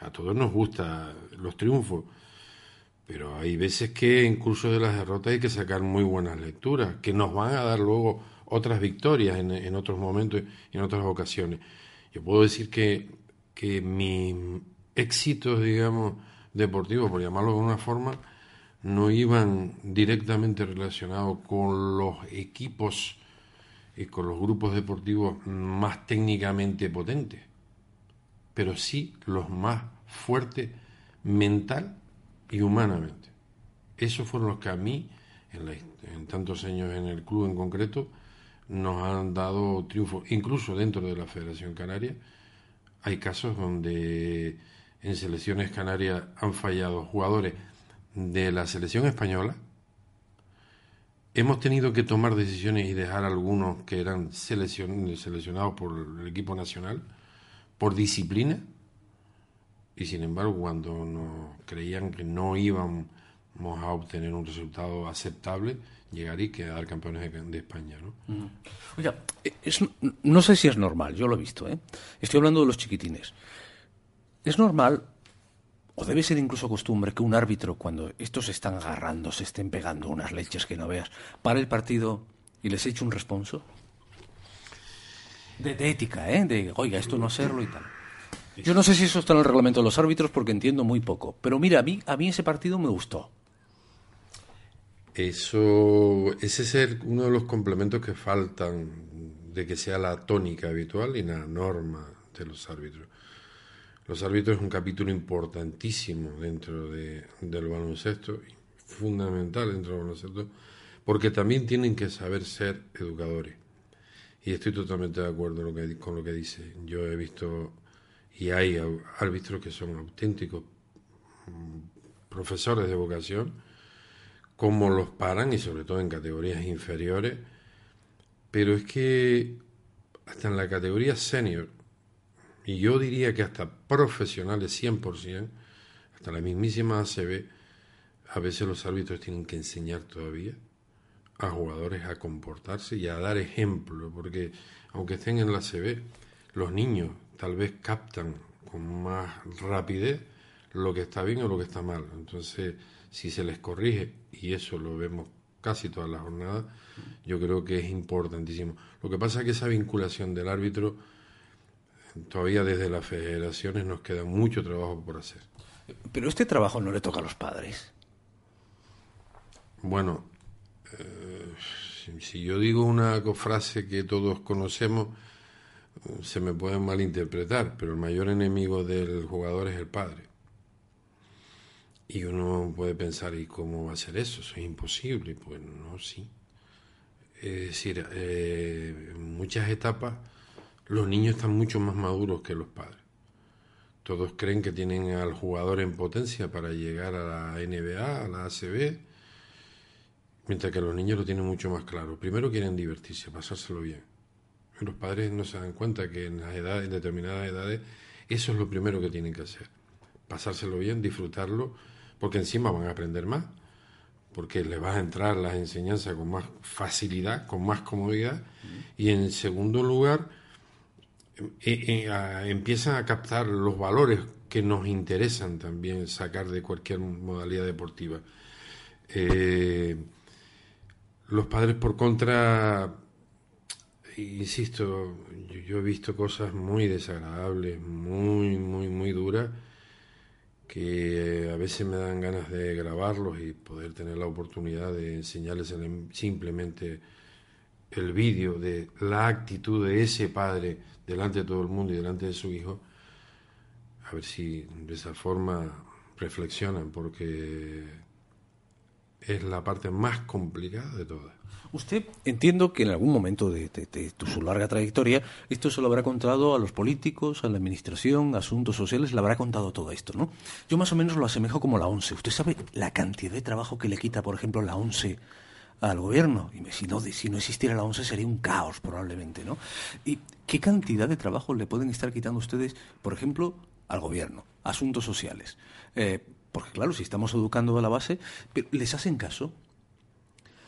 A todos nos gustan los triunfos, pero hay veces que en curso de las derrotas hay que sacar muy buenas lecturas, que nos van a dar luego otras victorias en, en otros momentos y en otras ocasiones. Yo puedo decir que, que mis éxitos, digamos, deportivos, por llamarlo de una forma, no iban directamente relacionados con los equipos y con los grupos deportivos más técnicamente potentes, pero sí los más fuertes mental y humanamente. Esos fueron los que a mí, en, la- en tantos años en el club en concreto, nos han dado triunfo. Incluso dentro de la Federación Canaria hay casos donde en selecciones canarias han fallado jugadores de la selección española. Hemos tenido que tomar decisiones y dejar algunos que eran seleccion- seleccionados por el equipo nacional por disciplina y sin embargo cuando nos creían que no íbamos a obtener un resultado aceptable llegar y quedar campeones de, España ¿no? Es- no sé si es normal, yo lo he visto, ¿eh? Estoy hablando de los chiquitines. ¿Es normal, o debe ser incluso costumbre, que un árbitro, cuando estos están agarrando, se estén pegando unas leches que no veas, pare el partido y les eche un responso? De, ética, ¿eh? De, oiga, esto no hacerlo y tal. Yo no sé si eso está en el reglamento de los árbitros porque entiendo muy poco. Pero mira, a mí, a mí ese partido me gustó. Eso, ese es uno de los complementos que faltan de que sea la tónica habitual y la norma de los árbitros. Los árbitros es un capítulo importantísimo dentro de, del baloncesto, fundamental dentro del baloncesto, porque también tienen que saber ser educadores. Y estoy totalmente de acuerdo lo que- con lo que dice. Yo he visto, y hay árbitros que son auténticos mm, profesores de vocación, cómo los paran y sobre todo en categorías inferiores. Pero es que hasta en la categoría senior, y yo diría que hasta profesionales 100%, hasta la mismísima ACB, a veces los árbitros tienen que enseñar todavía a jugadores a comportarse y a dar ejemplo, porque aunque estén en la ACB, los niños tal vez captan con más rapidez lo que está bien o lo que está mal. Entonces, si se les corrige, y eso lo vemos casi todas las jornadas, yo creo que es importantísimo. Lo que pasa es que esa vinculación del árbitro, todavía desde las federaciones nos queda mucho trabajo por hacer. Pero este trabajo no le toca a los padres. Bueno, eh, si, si yo digo una frase que todos conocemos, se me puede malinterpretar, pero el mayor enemigo del jugador es el padre. Y uno puede pensar, ¿y cómo va a ser eso? Eso es imposible. Pues no, sí. Es decir, eh, en muchas etapas los niños están mucho más maduros que los padres. Todos creen que tienen al jugador en potencia para llegar a la NBA, a la ACB, mientras que los niños lo tienen mucho más claro. Primero quieren divertirse, pasárselo bien. Los padres no se dan cuenta que en las edades, en determinadas edades, eso es lo primero que tienen que hacer. Pasárselo bien, disfrutarlo, porque encima van a aprender más. porque le vas a entrar las enseñanzas con más facilidad, con más comodidad, y en segundo lugar, eh, eh, empiezan a captar los valores que nos interesan también sacar de cualquier modalidad deportiva. Eh, los padres, por contra, insisto, yo, he visto cosas muy desagradables, muy, muy, muy duras, que a veces me dan ganas de grabarlos y poder tener la oportunidad de enseñarles el- simplemente el vídeo de la actitud de ese padre delante de todo el mundo y delante de su hijo, a ver si de esa forma reflexionan, porque es la parte más complicada de todas. Usted entiendo que en algún momento de, de- su larga trayectoria esto se lo habrá contado a los políticos, a la administración, a asuntos sociales, le habrá contado todo esto, ¿no? Yo más o menos lo asemejo como la ONCE. ¿Usted sabe la cantidad de trabajo que le quita, por ejemplo, la ONCE al gobierno? Y si no, si no existiera la ONCE sería un caos probablemente, ¿no? ¿Y qué cantidad de trabajo le pueden estar quitando ustedes, por ejemplo, al gobierno, asuntos sociales? Eh, porque claro, si estamos educando a la base, pero ¿les hacen caso?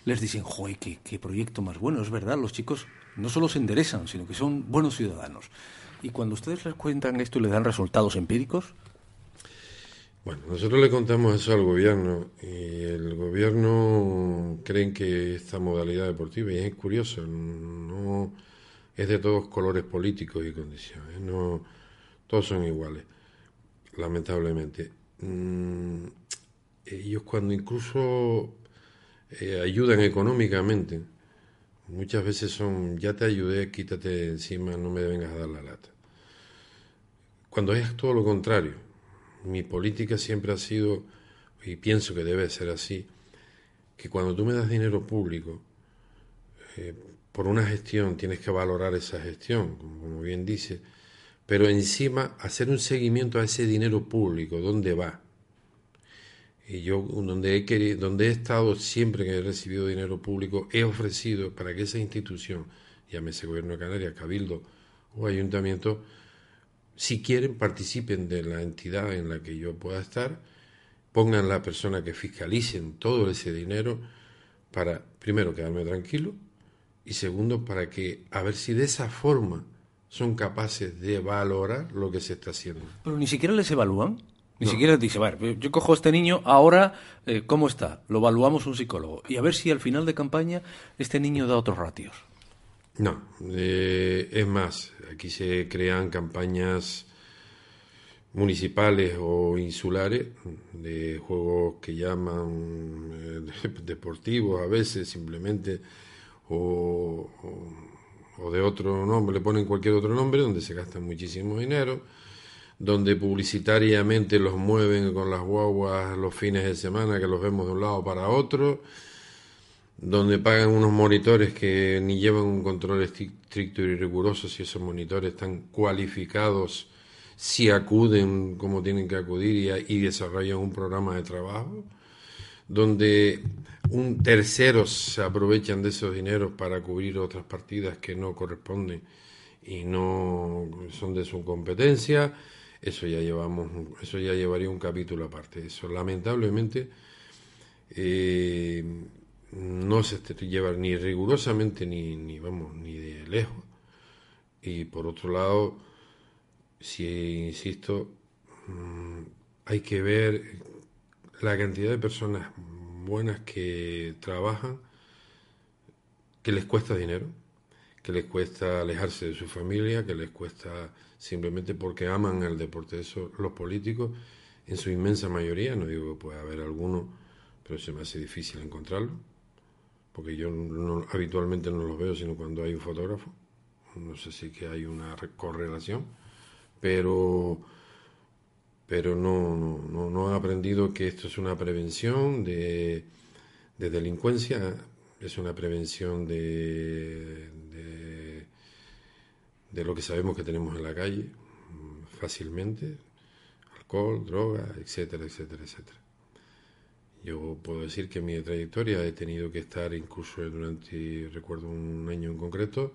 les dicen, joder, qué, qué proyecto más bueno, es verdad, los chicos no solo se enderezan, sino que son buenos ciudadanos. Y cuando ustedes les cuentan esto y le dan resultados empíricos, Bueno, nosotros le contamos eso al gobierno y el gobierno creen que esta modalidad deportiva, y es curioso, no es de todos colores políticos y condiciones, no todos son iguales, lamentablemente. Mm, ellos cuando incluso eh, ayudan económicamente, muchas veces son, ya te ayudé, quítate encima, no me vengas a dar la lata. Cuando es todo lo contrario, mi política siempre ha sido, y pienso que debe ser así, que cuando tú me das dinero público, eh, por una gestión tienes que valorar esa gestión, como, bien dice, pero encima hacer un seguimiento a ese dinero público, dónde va. Y yo, donde he, querido, donde he estado siempre que he recibido dinero público, he ofrecido para que esa institución, llámese Gobierno de Canarias, Cabildo o Ayuntamiento, si quieren, participen de la entidad en la que yo pueda estar, pongan la persona que fiscalicen todo ese dinero para, primero, quedarme tranquilo y segundo, para que, a ver si de esa forma son capaces de valorar lo que se está haciendo. pero ni siquiera les evalúan. Ni No. siquiera les dice, vale, yo cojo a este niño, ahora, eh, ¿cómo está? Lo evaluamos un psicólogo. Y a ver si al final de campaña este niño da otros ratios. No, eh, es más, aquí se crean campañas municipales o insulares de juegos que llaman eh, deportivos a veces simplemente o, o- o de otro nombre, le ponen cualquier otro nombre donde se gasta muchísimo dinero, donde publicitariamente los mueven con las guaguas los fines de semana que los vemos de un lado para otro donde pagan unos monitores que ni llevan un control estricto y riguroso si esos monitores están cualificados, si acuden como tienen que acudir y, desarrollan un programa de trabajo, donde un terceros se aprovechan de esos dineros para cubrir otras partidas que no corresponden y no son de su competencia, eso ya llevamos, eso ya llevaría un capítulo aparte. Eso lamentablemente eh, no se lleva ni rigurosamente ni, ni vamos ni de lejos. Y por otro lado si insisto mm, hay que ver la cantidad de personas buenas que trabajan que les cuesta dinero que les cuesta alejarse de su familia que les cuesta simplemente porque aman el deporte. Eso los políticos en su inmensa mayoría no digo que pueda haber alguno pero se me hace difícil encontrarlo porque yo no- habitualmente no los veo sino cuando hay un fotógrafo. No sé si que hay una re- correlación pero pero no, no, no, no aprendido que esto es una prevención de, de delincuencia es una prevención de, de de lo que sabemos que tenemos en la calle fácilmente. Alcohol droga etcétera etcétera etcétera yo puedo decir que mi trayectoria he tenido que estar incluso durante, recuerdo un año en concreto,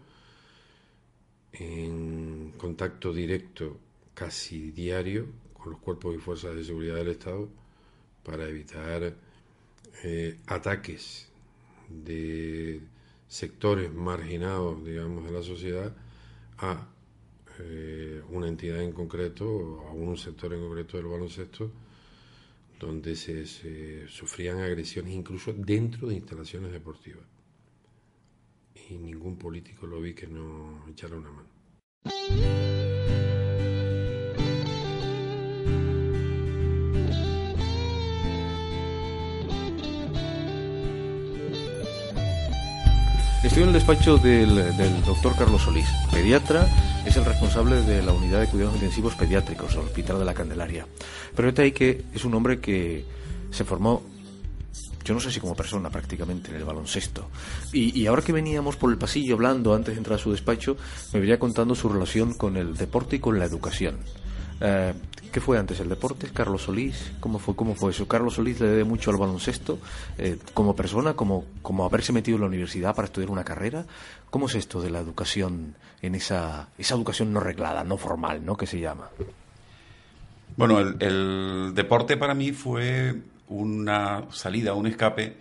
en contacto directo casi diario con los cuerpos y fuerzas de seguridad del Estado para evitar eh, ataques de sectores marginados, digamos, de la sociedad a eh, una entidad en concreto, o a un sector en concreto del baloncesto, donde se, sufrían agresiones incluso dentro de instalaciones deportivas. Y ningún político lo vi que no echara una mano. Estoy en el despacho del, doctor Carlos Solís, pediatra, es el responsable de la unidad de cuidados intensivos pediátricos del Hospital de la Candelaria. Pero ahí que es un hombre que se formó, yo no sé si como persona prácticamente, en el baloncesto. Y, y ahora que veníamos por el pasillo hablando antes de entrar a su despacho, me venía contando su relación con el deporte y con la educación. Eh, ¿Qué fue antes, el deporte? ¿Carlos Solís? ¿Cómo fue, cómo fue eso? ¿Carlos Solís le debe mucho al baloncesto eh, como persona, como, como haberse metido en la universidad para estudiar una carrera? ¿Cómo es esto de la educación en esa, esa educación no reglada, no formal, ¿no? que se llama? Bueno, el, deporte para mí fue una salida, un escape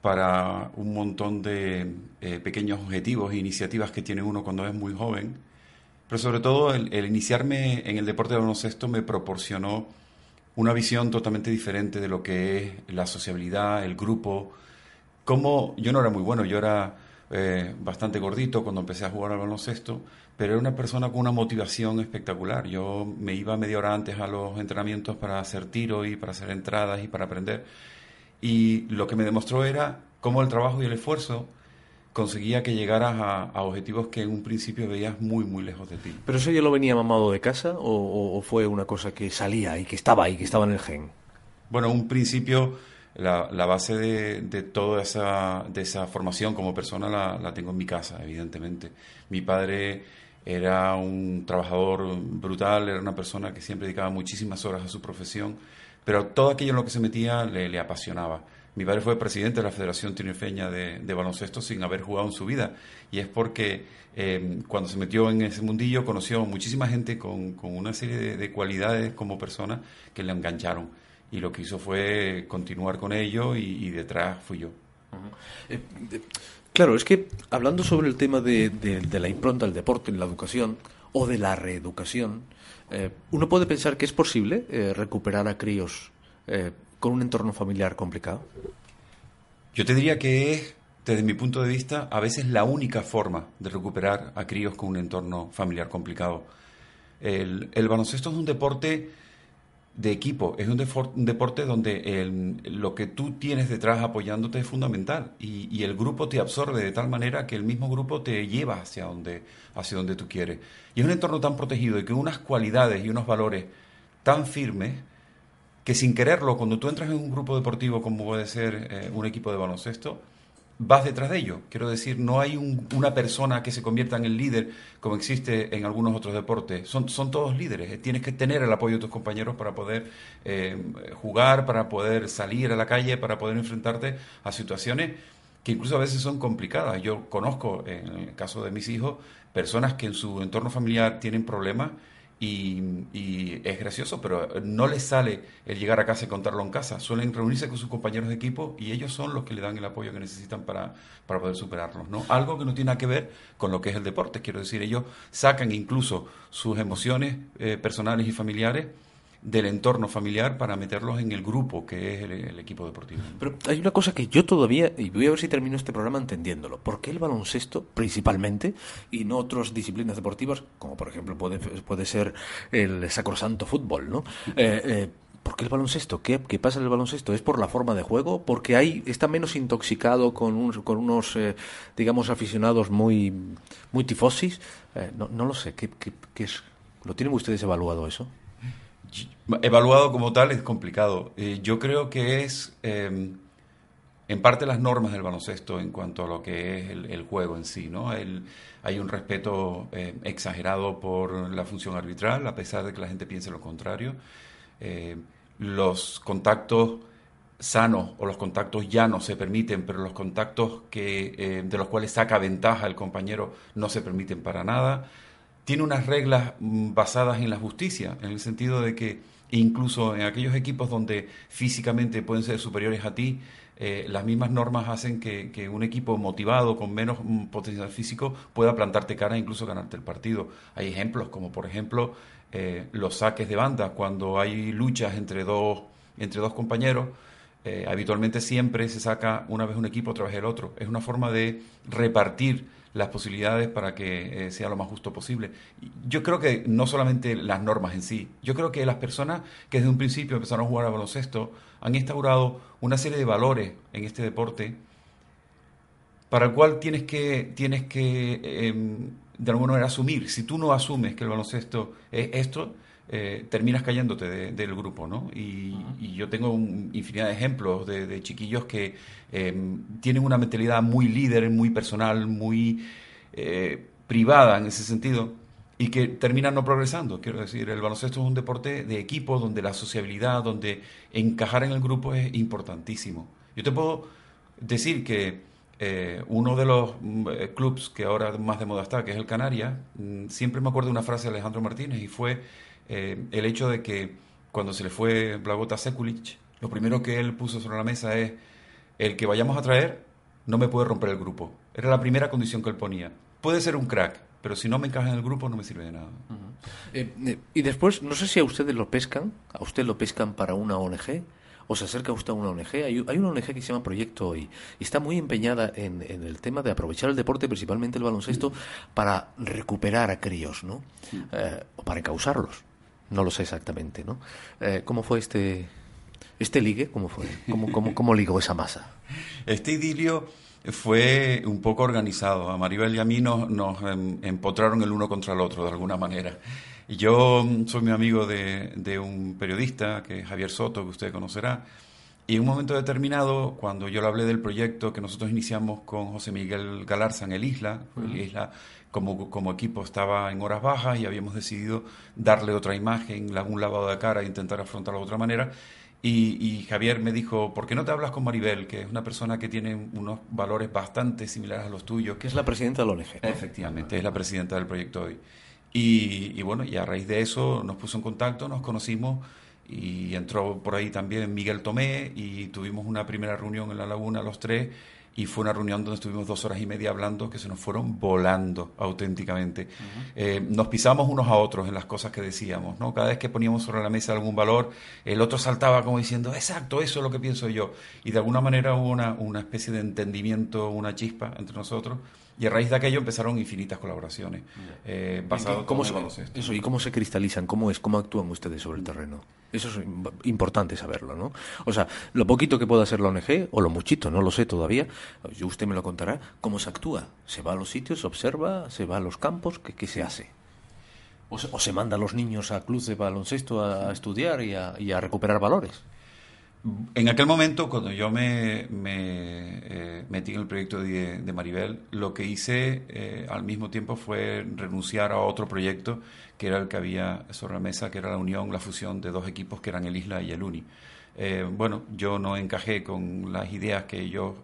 para un montón de eh, pequeños objetivos e iniciativas que tiene uno cuando es muy joven. Pero sobre todo el, iniciarme en el deporte de baloncesto me proporcionó una visión totalmente diferente de lo que es la sociabilidad, el grupo. Como yo no era muy bueno, yo era eh, bastante gordito cuando empecé a jugar al baloncesto, pero era una persona con una motivación espectacular. Yo me iba media hora antes a los entrenamientos para hacer tiro y para hacer entradas y para aprender. Y lo que me demostró era cómo el trabajo y el esfuerzo conseguía que llegaras a, a objetivos que en un principio veías muy, muy lejos de ti. ¿Pero eso ya lo venía mamado de casa o, o- o fue una cosa que salía y que estaba ahí, que estaba en el gen? Bueno, un principio, la, la base de, de toda esa, de esa formación como persona la, la tengo en mi casa, evidentemente. Mi padre era un trabajador brutal, era una persona que siempre dedicaba muchísimas horas a su profesión, pero todo aquello en lo que se metía le, le apasionaba. Mi padre fue presidente de la Federación Tinerfeña de, de Baloncesto sin haber jugado en su vida. Y es porque eh, cuando se metió en ese mundillo conoció muchísima gente con, con una serie de, de cualidades como persona que le engancharon. Y lo que hizo fue continuar con ello y, y detrás fui yo. Eh, claro, es que hablando sobre el tema de, de- de la impronta del deporte en la educación o de la reeducación, eh, uno puede pensar que es posible eh, recuperar a críos eh, con un entorno familiar complicado. Yo te diría que es, desde mi punto de vista, a veces la única forma de recuperar a críos con un entorno familiar complicado. El, baloncesto es un deporte de equipo, es un, deporte donde lo que tú tienes detrás apoyándote es fundamental y, el grupo te absorbe de tal manera que el mismo grupo te lleva hacia donde, hacia donde tú quieres. Y es un entorno tan protegido y con unas cualidades y unos valores tan firmes que sin quererlo, cuando tú entras en un grupo deportivo como puede ser eh, un equipo de baloncesto, vas detrás de ello. Quiero decir, no hay un- una persona que se convierta en el líder como existe en algunos otros deportes. Son, son todos líderes. Eh, Tienes que tener el apoyo de tus compañeros para poder eh, jugar, para poder salir a la calle, para poder enfrentarte a situaciones que incluso a veces son complicadas. Yo conozco, en el caso de mis hijos, personas que en su entorno familiar tienen problemas y, y es gracioso, pero no les sale el llegar a casa y contarlo en casa. Suelen reunirse con sus compañeros de equipo y ellos son los que le dan el apoyo que necesitan para, para poder superarlos. ¿no? Algo que no tiene nada que ver con lo que es el deporte. Quiero decir, ellos sacan incluso sus emociones eh, personales y familiares del entorno familiar para meterlos en el grupo que es el, equipo deportivo. Pero hay una cosa que yo todavía, y voy a ver si termino este programa entendiéndolo, ¿por qué el baloncesto principalmente y no otras disciplinas deportivas, como por ejemplo puede, puede ser el sacrosanto fútbol, ¿no? Eh, eh, ¿Por qué el baloncesto? ¿Qué, pasa en el baloncesto? ¿Es por la forma de juego? ¿Porque hay, está menos intoxicado con, un- con unos, eh, digamos, aficionados muy, muy tifosis? No, lo sé. ¿Qué, qué- qué es? ¿Lo tienen ustedes evaluado eso? Evaluado como tal es complicado. Eh, yo creo que es eh, en parte las normas del baloncesto en cuanto a lo que es el, juego en sí. ¿no? Hay un respeto eh, exagerado por la función arbitral, a pesar de que la gente piense lo contrario. Eh, los contactos sanos o los contactos llanos se permiten, pero los contactos que, de los cuales saca ventaja el compañero no se permiten para nada tiene unas reglas mm, basadas en la justicia, en el sentido de que incluso en aquellos equipos donde físicamente pueden ser superiores a ti, eh, las mismas normas hacen que, un equipo motivado, con menos mm, potencial físico, pueda plantarte cara e incluso ganarte el partido. Hay ejemplos como, por ejemplo, eh, los saques de banda, cuando hay luchas entre dos, entre dos compañeros, eh, habitualmente siempre se saca una vez un equipo, otra vez el otro. Es una forma de repartir las posibilidades para que eh, sea lo más justo posible. Yo creo que no solamente las normas en sí, yo creo que las personas que desde un principio empezaron a jugar a baloncesto han instaurado una serie de valores en este deporte para el cual tienes que, tienes que em, de alguna manera asumir. Si tú no asumes que el baloncesto es esto, eh, terminas cayéndote de- del grupo, ¿no? Y, y yo tengo un- infinidad de ejemplos de, de chiquillos que em, tienen una mentalidad muy líder, muy personal, muy eh, privada en ese sentido y que terminan no progresando. Quiero decir, el baloncesto es un deporte de equipo donde la sociabilidad, donde encajar en el grupo es importantísimo. Yo te puedo decir que eh, uno de los mm, eh, clubs que ahora más de moda está, que es el Canarias, mm, siempre me acuerdo de una frase de Alejandro Martínez y fue eh, el hecho de que cuando se le fue Blagota Sekulic, lo primero que él puso sobre la mesa es el que vayamos a traer no me puede romper el grupo. Era la primera condición que él ponía. Puede ser un crack, pero si no me encaja en el grupo no me sirve de nada. Eh, eh, y después, no sé si a ustedes lo pescan, a usted lo pescan para una ONG, o se acerca usted a una ONG. Hay, hay una ONG que se llama Proyecto Hoy y está muy empeñada en, en el tema de aprovechar el deporte, principalmente el baloncesto, para recuperar a críos, ¿no? Eh, o para encausarlos. No lo sé exactamente, ¿no? Eh, ¿Cómo fue este, este ligue? ¿Cómo fue? ¿Cómo, cómo, cómo ligó esa masa? Este idilio fue un poco organizado. A Maribel y a mí nos, nos em, empotraron el uno contra el otro, de alguna manera. Y yo mm, soy mi amigo de, de un periodista, que es Javier Soto, que usted conocerá. Y en un momento determinado, cuando yo le hablé del proyecto que nosotros iniciamos con José Miguel Galarza en el Isla, el Isla como, como equipo estaba en horas bajas y habíamos decidido darle otra imagen, un lavado de cara e intentar afrontarlo de otra manera. Y, y Javier me dijo, ¿por qué no te hablas con Maribel, que es una persona que tiene unos valores bastante similares a los tuyos? Que es la presidenta de la ONG. ¿no? Efectivamente, es la presidenta del proyecto hoy. Y, y bueno, y a raíz de eso nos puso en contacto, nos conocimos y entró por ahí también Miguel Tomé y tuvimos una primera reunión en la laguna los tres y fue una reunión donde estuvimos dos horas y media hablando que se nos fueron volando auténticamente. Eh, nos pisamos unos a otros en las cosas que decíamos, ¿no? Cada vez que poníamos sobre la mesa algún valor, el otro saltaba como diciendo, exacto, eso es lo que pienso yo. Y de alguna manera hubo una, una especie de entendimiento, una chispa entre nosotros. Y a raíz de aquello empezaron infinitas colaboraciones eh, ¿Cómo se, eso, ¿Y cómo se cristalizan? ¿Cómo es? ¿Cómo actúan ustedes sobre el terreno? Eso es im- importante saberlo, ¿no? O sea, lo poquito que pueda hacer la ONG, o lo muchito, no lo sé todavía, yo usted me lo contará, ¿cómo se actúa? ¿Se va a los sitios, se observa, se va a los campos? ¿Qué, qué se hace? ¿O se, o se manda a los niños a clubes de baloncesto a, a estudiar y a, y a recuperar valores? En aquel momento, cuando yo me, eh, metí en el proyecto de, Maribel, lo que hice eh, al mismo tiempo fue renunciar a otro proyecto que era el que había sobre la mesa, que era la unión, la fusión de dos equipos que eran el Isla y el Uni. Eh, bueno, yo no encajé con las ideas que ellos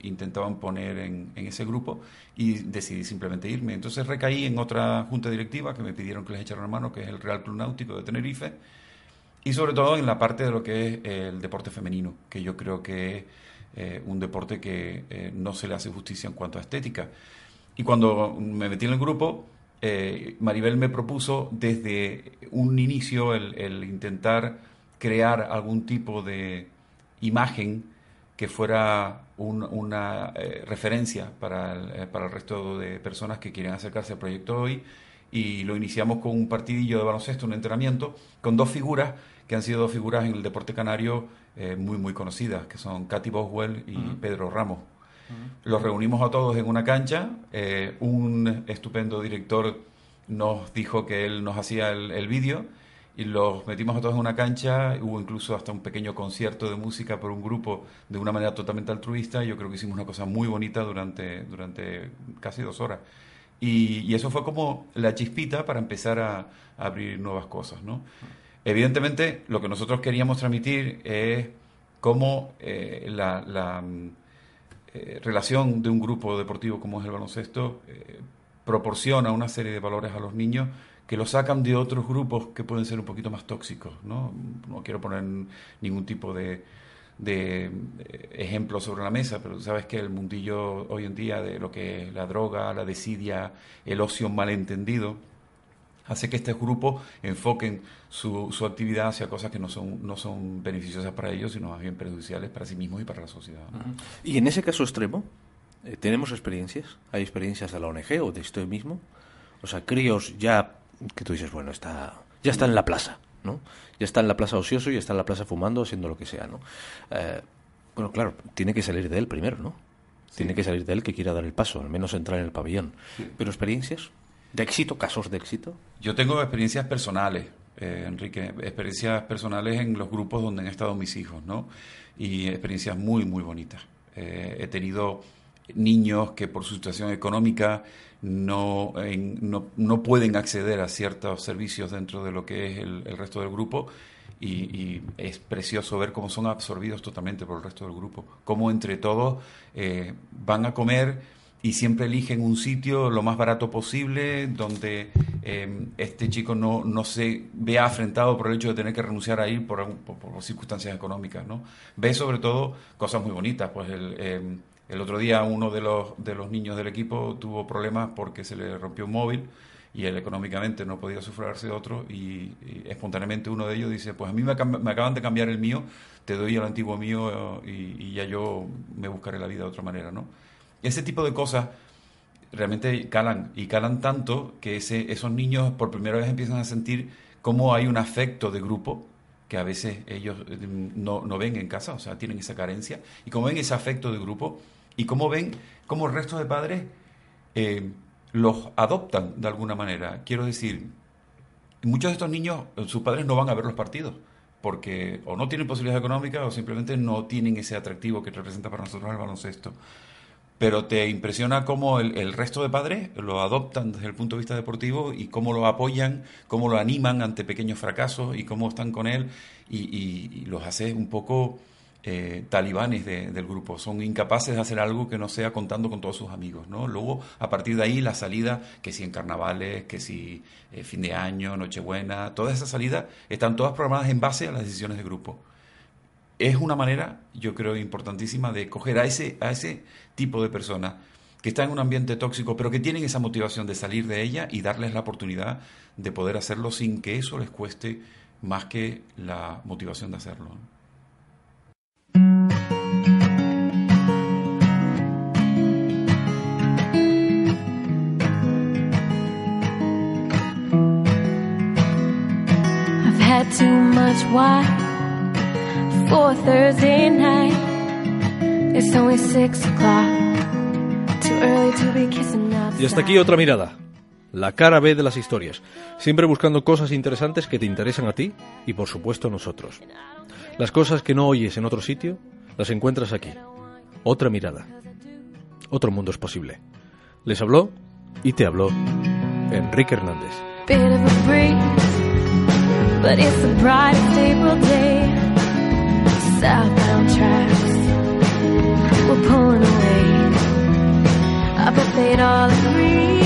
intentaban poner en, en ese grupo y decidí simplemente irme. Entonces recaí en otra junta directiva que me pidieron que les echara una mano, que es el Real Club Náutico de Tenerife y sobre todo en la parte de lo que es eh, el deporte femenino, que yo creo que es eh, un deporte que eh, no se le hace justicia en cuanto a estética. Y cuando me metí en el grupo, Maribel me propuso desde un inicio el, intentar crear algún tipo de imagen que fuera un- una referencia para el, para el resto de personas que quieren acercarse al proyecto hoy. Y lo iniciamos con un partidillo de baloncesto, un entrenamiento, con dos figuras que han sido dos figuras en el deporte canario eh, muy, muy conocidas, que son Katy Boswell y Pedro Ramos. Los reunimos a todos en una cancha. eh, un estupendo director nos dijo que él nos hacía el, el vídeo y los metimos a todos en una cancha. Hubo incluso hasta un pequeño concierto de música por un grupo de una manera totalmente altruista. Yo creo que hicimos una cosa muy bonita durante, durante casi dos horas. Y, y eso fue como la chispita para empezar a, a abrir nuevas cosas, ¿no? Evidentemente, lo que nosotros queríamos transmitir es cómo eh, la, la, mm, eh, relación de un grupo deportivo como es el baloncesto eh, proporciona una serie de valores a los niños que los sacan de otros grupos que pueden ser un poquito más tóxicos. No, no quiero poner ningún tipo de, de, ejemplos sobre la mesa, pero sabes que el mundillo hoy en día de lo que es la droga, la desidia, el ocio malentendido, hace que estos grupos enfoquen su, su actividad hacia cosas que no son, no son beneficiosas para ellos, sino más bien perjudiciales para sí mismos y para la sociedad. ¿no? Y en ese caso extremo, eh, ¿tenemos experiencias? ¿Hay experiencias de la ONG o de usted mismo? O sea, críos ya que tú dices, bueno, está, ya está en la plaza, ¿no? Ya está en la plaza ocioso y está en la plaza fumando, haciendo lo que sea, ¿no? Eh, bueno, claro, tiene que salir de él primero, ¿no? Tiene que salir de él que quiera dar el paso, al menos entrar en el pabellón. Pero experiencias de éxito, casos de éxito. Yo tengo experiencias personales, eh, Enrique, experiencias personales en los grupos donde han estado mis hijos, ¿no? Y experiencias muy, muy bonitas. Eh, he tenido niños que por su situación económica no, en- no, no pueden acceder a ciertos servicios dentro de lo que es el, el resto del grupo y, y es precioso ver cómo son absorbidos totalmente por el resto del grupo, cómo entre todos eh, van a comer y siempre eligen un sitio lo más barato posible donde eh, este chico no, no se vea afrentado por el hecho de tener que renunciar a ir por, por- por circunstancias económicas. ¿no? Ve sobre todo cosas muy bonitas. Pues el, eh, el otro día uno de los, de los niños del equipo tuvo problemas porque se le rompió un móvil y él económicamente no podía sufrarse otro y, y espontáneamente uno de ellos dice, pues a mí me, me acaban de cambiar el mío, te doy el antiguo mío eh, y, y ya yo me buscaré la vida de otra manera, ¿no? Ese tipo de cosas realmente calan y calan tanto que ese, esos niños por primera vez empiezan a sentir cómo hay un afecto de grupo que a veces ellos eh, no, no ven en casa, o sea, tienen esa carencia, y cómo ven ese afecto de grupo y cómo ven cómo el resto de padres eh, los adoptan de alguna manera. Quiero decir, muchos de estos niños, eh, sus padres no van a ver los partidos porque o no tienen posibilidades económicas o simplemente no tienen ese atractivo que representa para nosotros el baloncesto. Pero te impresiona cómo el, resto de padres lo adoptan desde el punto de vista deportivo y cómo lo apoyan, cómo lo animan ante pequeños fracasos y cómo están con él y, y- y los hace un poco eh, talibanes de- del grupo. Son incapaces de hacer algo que no sea contando con todos sus amigos. ¿no? Luego, a partir de ahí, la salida, que si en carnavales, que si eh, fin de año, Nochebuena, todas esas salidas están todas programadas en base a las decisiones de grupo es una manera, yo creo, importantísima de coger a ese, a ese tipo de personas que están en un ambiente tóxico, pero que tienen esa motivación de salir de ella y darles la oportunidad de poder hacerlo sin que eso les cueste más que la motivación de hacerlo. For Thursday night. It's only six o'clock. Too early to be kissing outside. Y hasta aquí otra mirada. La cara B de las historias. Siempre buscando cosas interesantes que te interesan a ti y por supuesto a nosotros. Las cosas que no oyes en otro sitio, las encuentras aquí. Otra mirada. Otro mundo es posible. Les habló y te habló Enrique Hernández. Southbound tracks, we're pulling away. I bet they'd all agree.